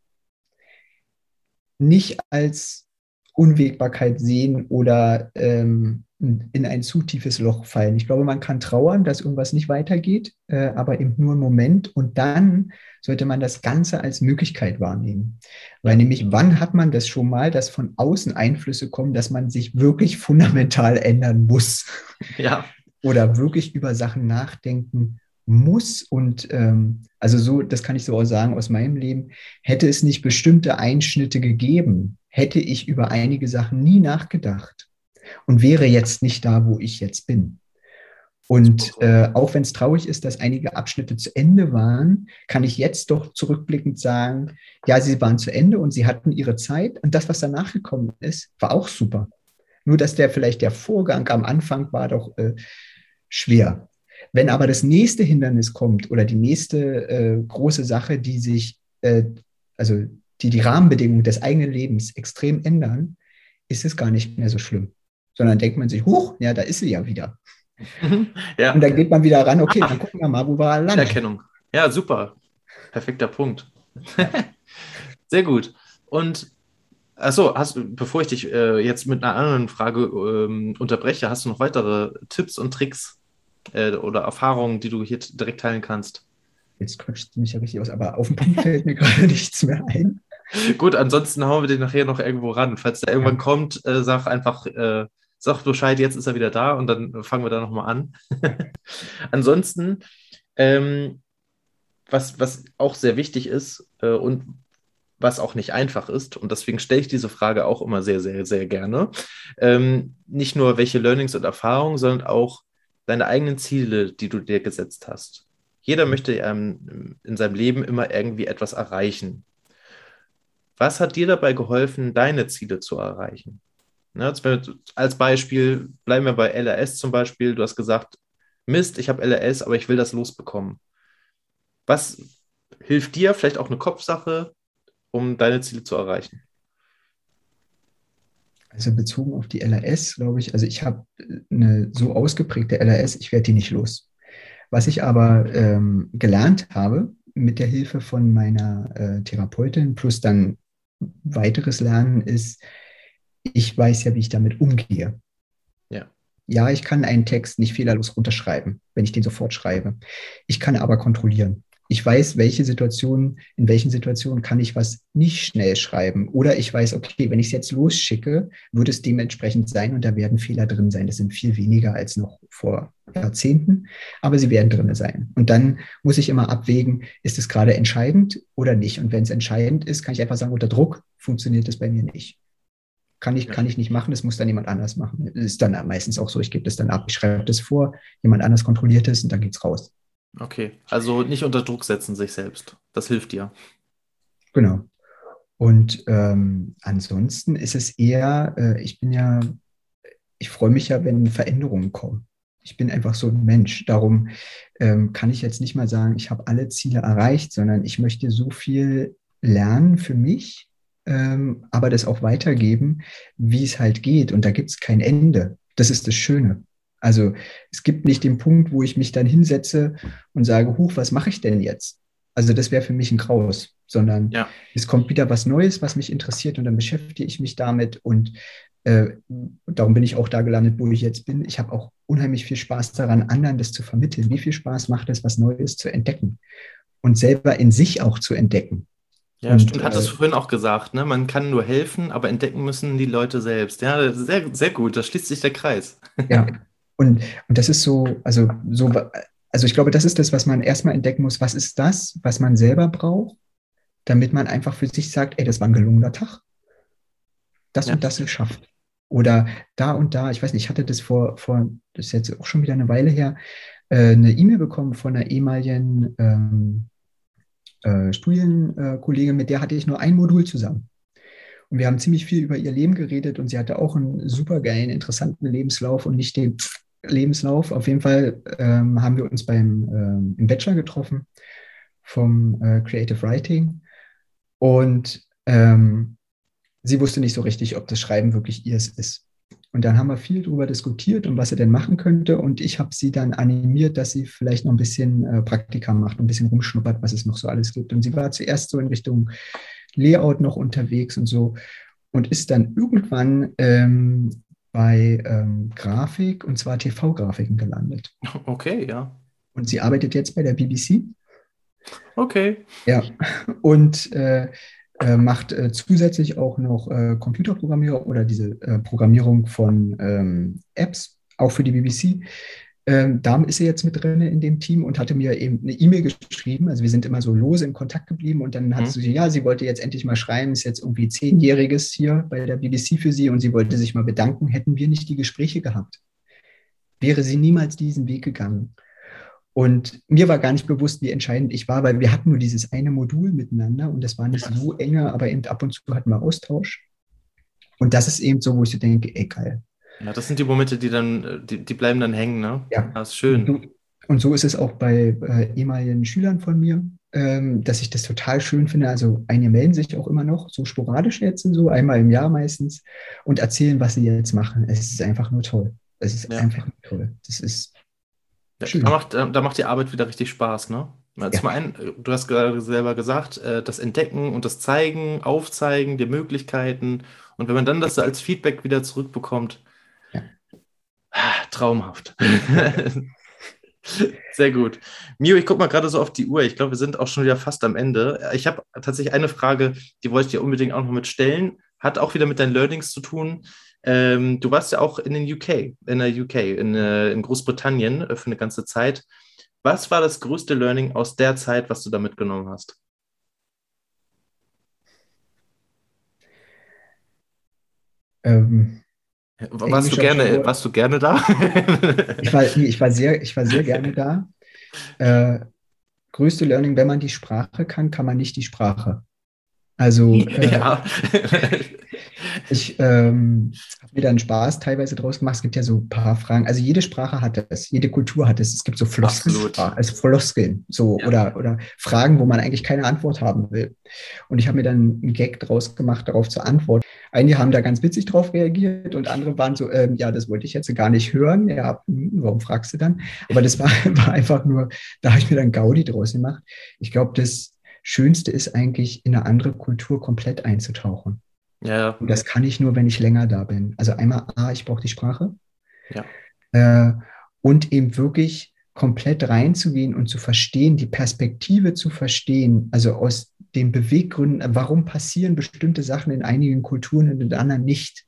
Nicht als Unwägbarkeit sehen oder ähm, in ein zu tiefes Loch fallen. Ich glaube, man kann trauern, dass irgendwas nicht weitergeht, äh, aber eben nur einen Moment und dann sollte man das Ganze als Möglichkeit wahrnehmen. Weil nämlich, wann hat man das schon mal, dass von außen Einflüsse kommen, dass man sich wirklich fundamental ändern muss? Ja. Oder wirklich über Sachen nachdenken muss und ähm, also so, das kann ich so auch sagen aus meinem Leben, hätte es nicht bestimmte Einschnitte gegeben, hätte ich über einige Sachen nie nachgedacht und wäre jetzt nicht da, wo ich jetzt bin. Und äh, auch wenn es traurig ist, dass einige Abschnitte zu Ende waren, kann ich jetzt doch zurückblickend sagen, ja, sie waren zu Ende und sie hatten ihre Zeit und das, was danach gekommen ist, war auch super. Nur dass der vielleicht der Vorgang am Anfang war doch äh, schwer. Wenn aber das nächste Hindernis kommt oder die nächste äh, große Sache, die sich, äh, also die die Rahmenbedingungen des eigenen Lebens extrem ändern, ist es gar nicht mehr so schlimm. Sondern denkt man sich, huch, ja, da ist sie ja wieder. ja. Und dann geht man wieder ran, okay, dann gucken wir mal, wo wir landen. Erkennung. Ja, super. Perfekter Punkt. Sehr gut. Und Achso, hast, bevor ich dich äh, jetzt mit einer anderen Frage ähm, unterbreche, hast du noch weitere Tipps und Tricks, äh, oder Erfahrungen, die du hier direkt teilen kannst? Jetzt quatscht du mich ja richtig aus, aber auf dem Punkt fällt mir gerade nichts mehr ein. Gut, ansonsten hauen wir den nachher noch irgendwo ran. Falls der irgendwann kommt, äh, sag einfach, äh, sag Bescheid, jetzt ist er wieder da und dann fangen wir da nochmal an. ansonsten, ähm, was, was auch sehr wichtig ist äh, und was auch nicht einfach ist, und deswegen stelle ich diese Frage auch immer sehr, sehr, sehr gerne. Ähm, nicht nur welche Learnings und Erfahrungen, sondern auch deine eigenen Ziele, die du dir gesetzt hast. Jeder möchte ähm, in seinem Leben immer irgendwie etwas erreichen. Was hat dir dabei geholfen, deine Ziele zu erreichen? Ne, als Beispiel, bleiben wir bei LRS zum Beispiel. Du hast gesagt, Mist, ich habe LRS, aber ich will das losbekommen. Was hilft dir, vielleicht auch eine Kopfsache, um deine Ziele zu erreichen? Also bezogen auf die LRS, glaube ich, also ich habe eine so ausgeprägte LRS, ich werde die nicht los. Was ich aber ähm, gelernt habe mit der Hilfe von meiner äh, Therapeutin plus dann weiteres Lernen ist, ich weiß ja, wie ich damit umgehe. Ja. ja, ich kann einen Text nicht fehlerlos runterschreiben, wenn ich den sofort schreibe. Ich kann aber kontrollieren. Ich weiß, welche Situationen, in welchen Situationen kann ich was nicht schnell schreiben. Oder ich weiß, okay, wenn ich es jetzt losschicke, wird es dementsprechend sein und da werden Fehler drin sein. Das sind viel weniger als noch vor Jahrzehnten, aber sie werden drin sein. Und dann muss ich immer abwägen, ist es gerade entscheidend oder nicht. Und wenn es entscheidend ist, kann ich einfach sagen, unter Druck funktioniert es bei mir nicht. Kann ich, kann ich nicht machen, das muss dann jemand anders machen. Das ist dann meistens auch so, ich gebe das dann ab, ich schreibe das vor, jemand anders kontrolliert es und dann geht es raus. Okay, also nicht unter Druck setzen sich selbst. Das hilft dir. Genau. Und ähm, ansonsten ist es eher, äh, ich bin ja, ich freue mich ja, wenn Veränderungen kommen. Ich bin einfach so ein Mensch. Darum ähm, kann ich jetzt nicht mal sagen, ich habe alle Ziele erreicht, sondern ich möchte so viel lernen für mich, ähm, aber das auch weitergeben, wie es halt geht. Und da gibt es kein Ende. Das ist das Schöne. Also es gibt nicht den Punkt, wo ich mich dann hinsetze und sage, huch, was mache ich denn jetzt? Also das wäre für mich ein Graus, sondern ja. es kommt wieder was Neues, was mich interessiert und dann beschäftige ich mich damit und äh, darum bin ich auch da gelandet, wo ich jetzt bin. Ich habe auch unheimlich viel Spaß daran, anderen das zu vermitteln. Wie viel Spaß macht es, was Neues zu entdecken und selber in sich auch zu entdecken. Ja, und, stimmt, hat es äh, vorhin auch gesagt, ne? Man kann nur helfen, aber entdecken müssen die Leute selbst. Ja, sehr, sehr gut, da schließt sich der Kreis. Ja, Und, und das ist so, also so, also ich glaube, das ist das, was man erstmal entdecken muss. Was ist das, was man selber braucht, damit man einfach für sich sagt, ey, das war ein gelungener Tag. Das ja. und das geschafft. Oder da und da, ich weiß nicht, ich hatte das vor, vor, das ist jetzt auch schon wieder eine Weile her, äh, eine E-Mail bekommen von einer ehemaligen ähm, äh, Studienkollegin, mit der hatte ich nur ein Modul zusammen. Und wir haben ziemlich viel über ihr Leben geredet und sie hatte auch einen super geilen, interessanten Lebenslauf und nicht den Lebenslauf. Auf jeden Fall ähm, haben wir uns beim ähm, im Bachelor getroffen vom äh, Creative Writing und ähm, sie wusste nicht so richtig, ob das Schreiben wirklich ihrs ist. Und dann haben wir viel darüber diskutiert und was sie denn machen könnte. Und ich habe sie dann animiert, dass sie vielleicht noch ein bisschen äh, Praktika macht, ein bisschen rumschnuppert, was es noch so alles gibt. Und sie war zuerst so in Richtung Layout noch unterwegs und so und ist dann irgendwann ähm, bei ähm, Grafik und zwar TV-Grafiken gelandet. Okay, ja. Und sie arbeitet jetzt bei der BBC. Okay. Ja, und äh, äh, macht äh, zusätzlich auch noch äh, Computerprogrammierung oder diese äh, Programmierung von ähm, Apps, auch für die BBC. Ähm, da ist sie jetzt mit drin in dem Team und hatte mir eben eine E-Mail geschrieben. Also wir sind immer so lose in Kontakt geblieben und dann hat mhm. sie, ja, sie wollte jetzt endlich mal schreiben, ist jetzt irgendwie zehnjähriges hier bei der BBC für sie und sie wollte sich mal bedanken, hätten wir nicht die Gespräche gehabt. Wäre sie niemals diesen Weg gegangen. Und mir war gar nicht bewusst, wie entscheidend ich war, weil wir hatten nur dieses eine Modul miteinander und das war nicht so enge, aber eben ab und zu hatten wir Austausch. Und das ist eben so, wo ich so denke, ey, geil, ja, das sind die Momente, die dann, die, die bleiben dann hängen, ne? Ja. Das ist schön. Und so ist es auch bei äh, ehemaligen Schülern von mir, ähm, dass ich das total schön finde. Also einige melden sich auch immer noch, so sporadisch jetzt, so einmal im Jahr meistens, und erzählen, was sie jetzt machen. Es ist einfach nur toll. Es ist ja. einfach nur toll. Das ist ja, da, macht, äh, da macht die Arbeit wieder richtig Spaß, ne? Ja. Zum einen, äh, du hast gerade selber gesagt, äh, das Entdecken und das Zeigen, Aufzeigen der Möglichkeiten. Und wenn man dann das als Feedback wieder zurückbekommt, Traumhaft. Sehr gut. Mio, ich gucke mal gerade so auf die Uhr. Ich glaube, wir sind auch schon wieder fast am Ende. Ich habe tatsächlich eine Frage, die wollte ich dir unbedingt auch noch mit stellen. Hat auch wieder mit deinen Learnings zu tun. Ähm, du warst ja auch in den UK, in der UK, in, äh, in Großbritannien äh, für eine ganze Zeit. Was war das größte Learning aus der Zeit, was du da mitgenommen hast? Ähm, warst du, gerne, warst du gerne da? ich, war, ich, war sehr, ich war sehr gerne da. Äh, größte Learning, wenn man die Sprache kann, kann man nicht die Sprache. Also äh, ja. ich ähm, habe mir dann Spaß teilweise draus gemacht. Es gibt ja so ein paar Fragen. Also jede Sprache hat es, jede Kultur hat es. Es gibt so Floskeln, also Floskeln, so ja. oder, oder Fragen, wo man eigentlich keine Antwort haben will. Und ich habe mir dann einen Gag draus gemacht, darauf zu antworten. Einige haben da ganz witzig drauf reagiert und andere waren so, ähm, ja, das wollte ich jetzt gar nicht hören. Ja, hm, warum fragst du dann? Aber das war, war einfach nur, da habe ich mir dann Gaudi draus gemacht. Ich glaube, das Schönste ist eigentlich, in eine andere Kultur komplett einzutauchen. Ja. Und das kann ich nur, wenn ich länger da bin. Also einmal, A, ich brauche die Sprache. Ja. äh, und eben wirklich komplett reinzugehen und zu verstehen, die Perspektive zu verstehen, also aus den Beweggründen, warum passieren bestimmte Sachen in einigen Kulturen und in anderen nicht.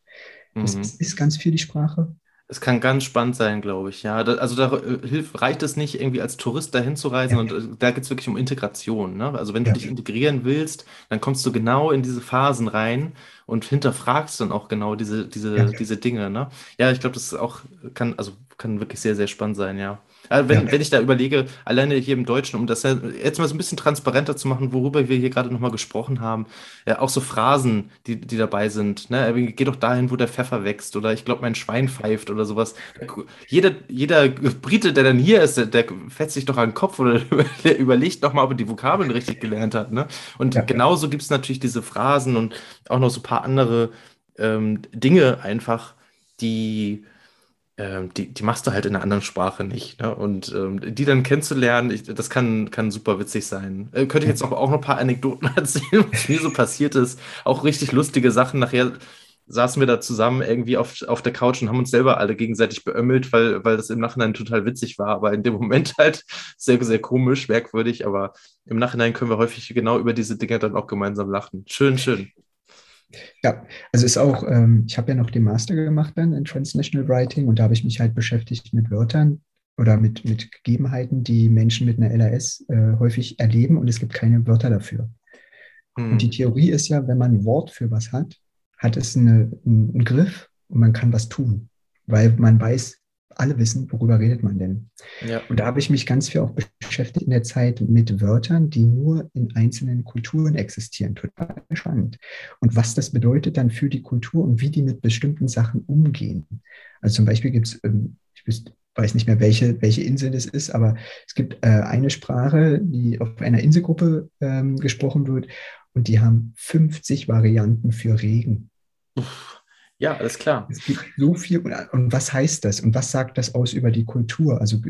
Das mhm. ist, ist ganz viel die Sprache. Es kann ganz spannend sein, glaube ich. Ja, da, also da äh, hilft, reicht es nicht, irgendwie als Tourist dahin zu reisen ja. und äh, da geht es wirklich um Integration. Ne? Also wenn ja. du dich integrieren willst, dann kommst du genau in diese Phasen rein und hinterfragst dann auch genau diese, diese, ja. diese Dinge. Ne? Ja, ich glaube, das auch kann, also kann wirklich sehr, sehr spannend sein, ja. Also wenn, ja. wenn ich da überlege, alleine hier im Deutschen, um das jetzt mal so ein bisschen transparenter zu machen, worüber wir hier gerade nochmal gesprochen haben, ja, auch so Phrasen, die, die dabei sind. Ne? Geh doch dahin, wo der Pfeffer wächst oder ich glaube, mein Schwein pfeift oder sowas. Jeder, jeder Brite, der dann hier ist, der, der fetzt sich doch an den Kopf oder der überlegt nochmal, ob er die Vokabeln richtig gelernt hat. Ne? Und ja. genauso gibt es natürlich diese Phrasen und auch noch so ein paar andere ähm, Dinge einfach, die ähm, die, die machst du halt in einer anderen Sprache nicht. Ne? Und ähm, die dann kennenzulernen, ich, das kann, kann super witzig sein. Äh, könnte ich jetzt auch, auch noch ein paar Anekdoten erzählen, was mir so passiert ist. Auch richtig lustige Sachen. Nachher saßen wir da zusammen irgendwie auf, auf der Couch und haben uns selber alle gegenseitig beömmelt, weil, weil das im Nachhinein total witzig war, aber in dem Moment halt sehr, sehr komisch, merkwürdig, aber im Nachhinein können wir häufig genau über diese Dinge dann auch gemeinsam lachen. Schön, schön. Ja, also ist auch, ähm, ich habe ja noch den Master gemacht dann in Transnational Writing und da habe ich mich halt beschäftigt mit Wörtern oder mit, mit Gegebenheiten, die Menschen mit einer LAS äh, häufig erleben und es gibt keine Wörter dafür. Hm. Und die Theorie ist ja, wenn man ein Wort für was hat, hat es eine, einen Griff und man kann was tun, weil man weiß, alle wissen, worüber redet man denn. Ja. Und da habe ich mich ganz viel auch beschäftigt in der Zeit mit Wörtern, die nur in einzelnen Kulturen existieren. Total spannend. Und was das bedeutet dann für die Kultur und wie die mit bestimmten Sachen umgehen. Also zum Beispiel gibt es, ähm, ich weiß nicht mehr, welche, welche Insel das ist, aber es gibt äh, eine Sprache, die auf einer Inselgruppe ähm, gesprochen wird und die haben 50 Varianten für Regen. Uff. Ja, alles klar. Es gibt so viel. Und was heißt das? Und was sagt das aus über die Kultur? Also,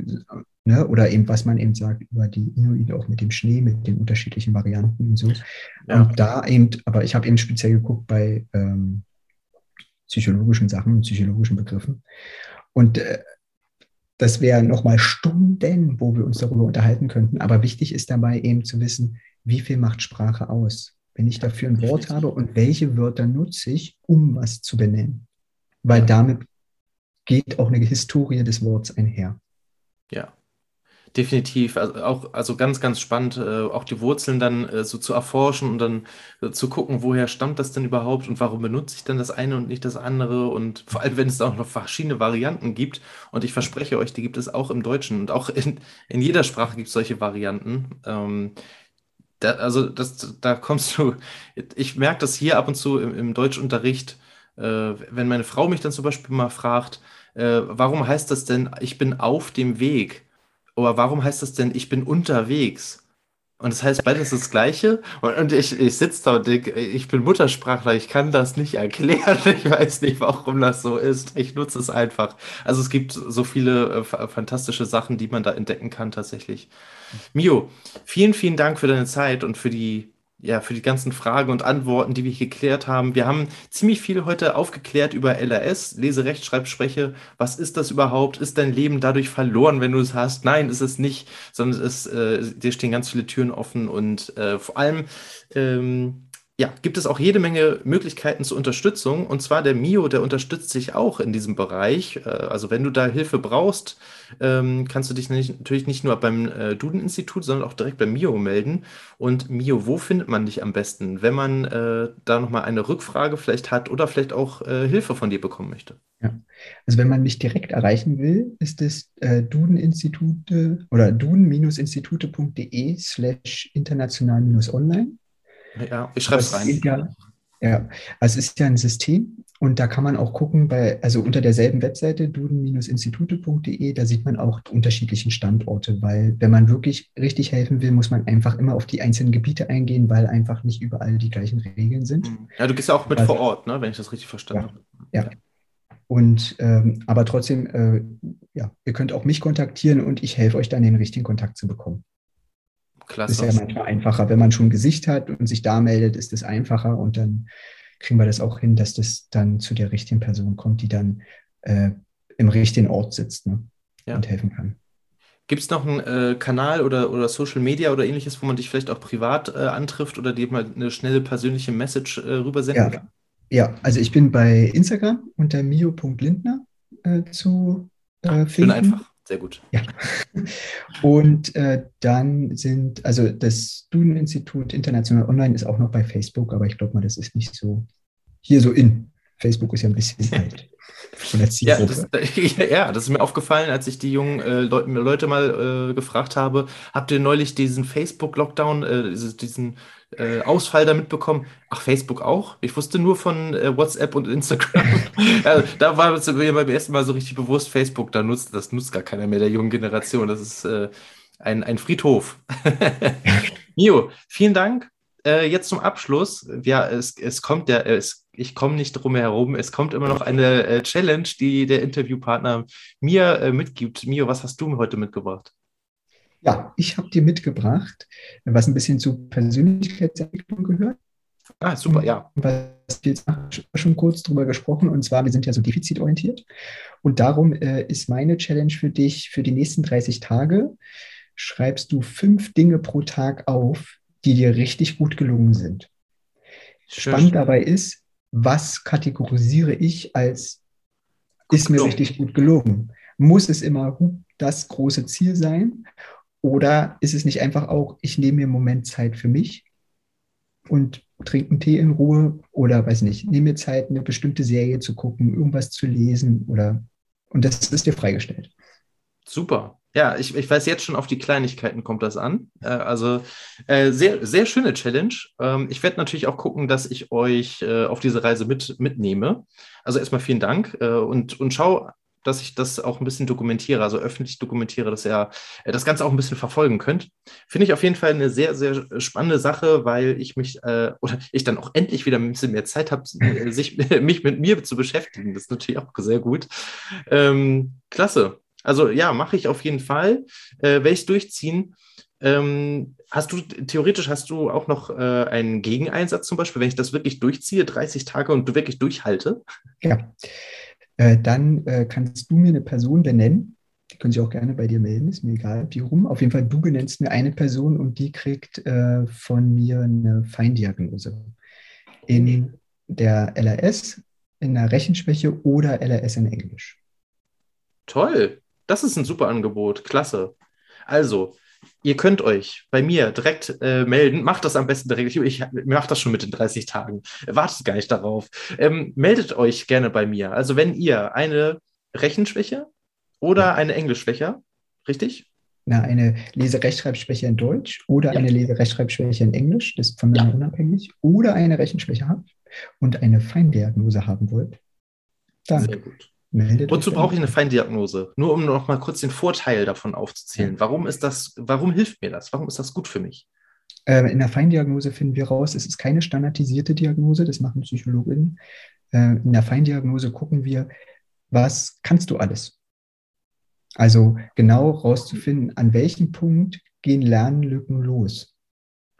ne, oder eben, was man eben sagt über die Inuit, auch mit dem Schnee, mit den unterschiedlichen Varianten und so. Ja. Und da eben, aber ich habe eben speziell geguckt bei ähm, psychologischen Sachen, psychologischen Begriffen. Und äh, das wäre nochmal Stunden, wo wir uns darüber unterhalten könnten. Aber wichtig ist dabei eben zu wissen, wie viel macht Sprache aus? Wenn ich dafür ein Wort habe und welche Wörter nutze ich, um was zu benennen. Weil damit geht auch eine Historie des Wortes einher. Ja, definitiv. Also auch, also ganz, ganz spannend, äh, auch die Wurzeln dann äh, so zu erforschen und dann äh, zu gucken, woher stammt das denn überhaupt und warum benutze ich denn das eine und nicht das andere und vor allem, wenn es auch noch verschiedene Varianten gibt und ich verspreche euch, die gibt es auch im Deutschen und auch in, in jeder Sprache gibt es solche Varianten. Ähm, da, also das, da kommst du, ich merke das hier ab und zu im, im Deutschunterricht, äh, wenn meine Frau mich dann zum Beispiel mal fragt, äh, warum heißt das denn, ich bin auf dem Weg? Oder warum heißt das denn, ich bin unterwegs? Und das heißt beides das Gleiche. Und, und ich, ich sitze da und denke, ich bin Muttersprachler, ich kann das nicht erklären. Ich weiß nicht, warum das so ist. Ich nutze es einfach. Also es gibt so viele äh, fantastische Sachen, die man da entdecken kann tatsächlich. Mio, vielen, vielen Dank für deine Zeit und für die ja, für die ganzen Fragen und Antworten, die wir hier geklärt haben. Wir haben ziemlich viel heute aufgeklärt über LRS, Lese, Rechtschreib, Spreche. Was ist das überhaupt? Ist dein Leben dadurch verloren, wenn du es hast? Nein, ist es nicht, sondern es, äh, dir stehen ganz viele Türen offen und äh, vor allem ähm, ja, gibt es auch jede Menge Möglichkeiten zur Unterstützung. Und zwar der Mio, der unterstützt sich auch in diesem Bereich. Äh, also wenn du da Hilfe brauchst, ähm, kannst du dich natürlich nicht nur beim äh, Duden-Institut, sondern auch direkt beim Mio melden. Und Mio, wo findet man dich am besten, wenn man äh, da nochmal eine Rückfrage vielleicht hat oder vielleicht auch Hilfe von dir bekommen möchte? Ja, also wenn man mich direkt erreichen will, ist es äh, Duden-Institute oder duden-institute.de slash international-online. Ja, ich schreibe es rein. Ja, ja, also es ist ja ein System und da kann man auch gucken, bei, also unter derselben Webseite duden-institute.de, da sieht man auch die unterschiedlichen Standorte, weil wenn man wirklich richtig helfen will, muss man einfach immer auf die einzelnen Gebiete eingehen, weil einfach nicht überall die gleichen Regeln sind. Mhm. Ja, du gehst ja auch mit also, vor Ort, ne, wenn ich das richtig verstanden ja, habe. Ja. Und ähm, aber trotzdem, äh, ja, ihr könnt auch mich kontaktieren und ich helfe euch dann den richtigen Kontakt zu bekommen. Klasse. Ist ja manchmal einfacher. Wenn man schon ein Gesicht hat und sich da meldet, ist es einfacher und dann kriegen wir das auch hin, dass das dann zu der richtigen Person kommt, die dann äh, im richtigen Ort sitzt ne? ja. und helfen kann. Gibt es noch einen äh, Kanal oder, oder Social Media oder ähnliches, wo man dich vielleicht auch privat äh, antrifft oder dir mal eine schnelle persönliche Message äh, rübersenden ja. kann? Ja, also ich bin bei Instagram unter mio.lindner äh, zu äh, finden. Schön einfach. Sehr gut. Ja. Und äh, dann sind, also das Studieninstitut International Online ist auch noch bei Facebook, aber ich glaube mal, das ist nicht so hier so in. Facebook ist ja ein bisschen alt. Von der ja, das, ja, das ist mir aufgefallen, als ich die jungen äh, Leute, Leute mal äh, gefragt habe, habt ihr neulich diesen Facebook-Lockdown, äh, diesen äh, Ausfall damit bekommen? Ach, Facebook auch? Ich wusste nur von äh, WhatsApp und Instagram. also, da war mir beim ersten Mal so richtig bewusst, Facebook, da nutzt, das nutzt gar keiner mehr der jungen Generation. Das ist äh, ein, ein Friedhof. Mio, vielen Dank. jetzt zum Abschluss. Ja, es, es kommt der, es ich komme nicht drum herum. Es kommt immer noch eine äh, Challenge, die der Interviewpartner mir äh, mitgibt. Mio, was hast du mir heute mitgebracht? Ja, ich habe dir mitgebracht, was ein bisschen zu Persönlichkeitsentwicklung gehört. Ah, super, ja. Was wir jetzt schon kurz drüber gesprochen, und zwar, wir sind ja so defizitorientiert. Und darum äh, ist meine Challenge für dich für die nächsten 30 Tage. Schreibst du fünf Dinge pro Tag auf, die dir richtig gut gelungen sind. Schön. Spannend dabei ist, was kategorisiere ich als ist mir richtig gut gelungen? Muss es immer das große Ziel sein? Oder ist es nicht einfach auch, ich nehme mir einen Moment Zeit für mich und trinke einen Tee in Ruhe oder weiß nicht, nehme mir Zeit, eine bestimmte Serie zu gucken, irgendwas zu lesen oder und das ist dir freigestellt. Super. Ja, ich, ich weiß jetzt schon, auf die Kleinigkeiten kommt das an. Äh, also äh, sehr, sehr schöne Challenge. Ähm, ich werde natürlich auch gucken, dass ich euch äh, auf diese Reise mit, mitnehme. Also erstmal vielen Dank äh, und, und schau, dass ich das auch ein bisschen dokumentiere, also öffentlich dokumentiere, dass ihr äh, das Ganze auch ein bisschen verfolgen könnt. Finde ich auf jeden Fall eine sehr, sehr spannende Sache, weil ich mich äh, oder ich dann auch endlich wieder ein bisschen mehr Zeit habe, sich mich mit mir zu beschäftigen. Das ist natürlich auch sehr gut. Ähm, klasse. Also ja, mache ich auf jeden Fall. Äh, Werde ich durchziehen. Ähm, hast du, theoretisch hast du auch noch äh, einen Gegeneinsatz zum Beispiel, wenn ich das wirklich durchziehe, 30 Tage und du wirklich durchhalte? Ja, äh, dann äh, kannst du mir eine Person benennen. Die können sich auch gerne bei dir melden, ist mir egal, wie rum. Auf jeden Fall, du benennst mir eine Person und die kriegt äh, von mir eine Feindiagnose. In der LRS, in der Rechenschwäche oder LRS in Englisch. Toll. Das ist ein super Angebot. Klasse. Also, ihr könnt euch bei mir direkt äh, melden. Macht das am besten direkt. Ich, mache das schon mit den 30 Tagen. Wartet gar nicht darauf. Ähm, meldet euch gerne bei mir. Also, wenn ihr eine Rechenschwäche oder ja. eine Englischschwäche, richtig? Na, eine Leserechtschreibschwäche in Deutsch oder ja. eine Leserechtschreibschwäche in Englisch, das ist von mir ja. unabhängig, oder eine Rechenschwäche habt und eine Feindiagnose haben wollt, dann Sehr gut. Meldet Wozu brauche ich eine Feindiagnose? Nur um noch mal kurz den Vorteil davon aufzuzählen. Warum ist das, warum hilft mir das? Warum ist das gut für mich? Ähm, in der Feindiagnose finden wir raus, es ist keine standardisierte Diagnose, das machen Psychologinnen. Äh, in der Feindiagnose gucken wir, was kannst du alles? Also genau rauszufinden, an welchem Punkt gehen Lernlücken los.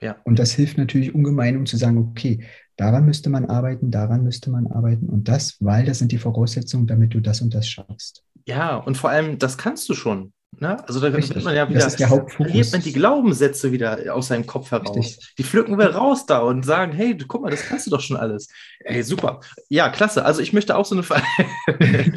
Ja. Und das hilft natürlich ungemein, um zu sagen, okay, daran müsste man arbeiten, daran müsste man arbeiten und das, weil das sind die Voraussetzungen, damit du das und das schaffst. Ja, und vor allem, das kannst du schon. Ne? Also da Richtig. wird man ja wieder, das ist der Hauptfokus. man die Glaubenssätze wieder aus seinem Kopf heraus. Richtig. Die pflücken wir raus da und sagen, hey, guck mal, das kannst du doch schon alles. Ey, super. Ja, klasse. Also ich möchte auch so eine,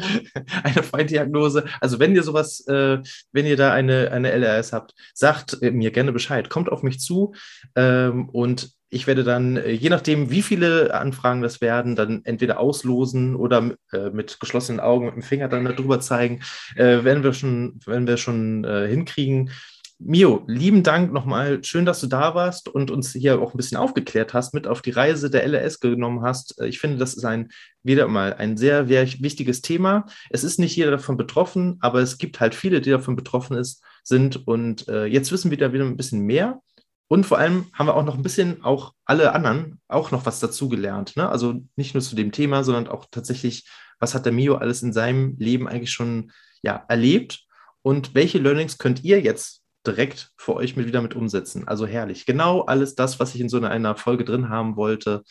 eine Feindiagnose. Also wenn ihr sowas, äh, wenn ihr da eine, eine LRS habt, sagt mir gerne Bescheid. Kommt auf mich zu ähm, und ich werde dann, äh, je nachdem, wie viele Anfragen das werden, dann entweder auslosen oder äh, mit geschlossenen Augen mit dem Finger dann darüber zeigen, äh, werden wir schon, werden wir schon äh, hinkriegen. Mio, lieben Dank nochmal. Schön, dass du da warst und uns hier auch ein bisschen aufgeklärt hast, mit auf die Reise der LRS genommen hast. Ich finde, das ist ein, wieder mal ein sehr, wichtiges Thema. Es ist nicht jeder davon betroffen, aber es gibt halt viele, die davon betroffen ist, sind. Und jetzt wissen wir da wieder ein bisschen mehr. Und vor allem haben wir auch noch ein bisschen, auch alle anderen, auch noch was dazugelernt. Ne? Also nicht nur zu dem Thema, sondern auch tatsächlich, was hat der Mio alles in seinem Leben eigentlich schon ja, erlebt und welche Learnings könnt ihr jetzt direkt für euch mit wieder mit umsetzen? Also herrlich. Genau alles das, was ich in so einer Folge drin haben wollte.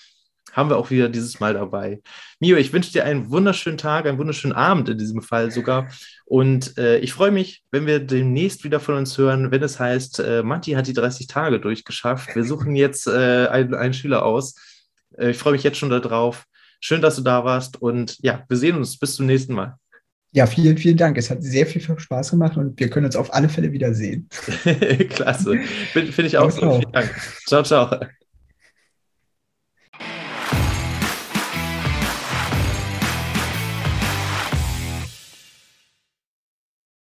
Haben wir auch wieder dieses Mal dabei. Mio, ich wünsche dir einen wunderschönen Tag, einen wunderschönen Abend in diesem Fall sogar. Und äh, ich freue mich, wenn wir demnächst wieder von uns hören, wenn es heißt, äh, Matti hat die 30 Tage durchgeschafft. Wir suchen jetzt äh, einen, einen, Schüler aus. Äh, ich freue mich jetzt schon darauf. Schön, dass du da warst. Und ja, wir sehen uns. Bis zum nächsten Mal. Ja, vielen, vielen Dank. Es hat sehr viel Spaß gemacht und wir können uns auf alle Fälle wiedersehen. Klasse. Finde ich auch so. Vielen Dank. Ciao, ciao.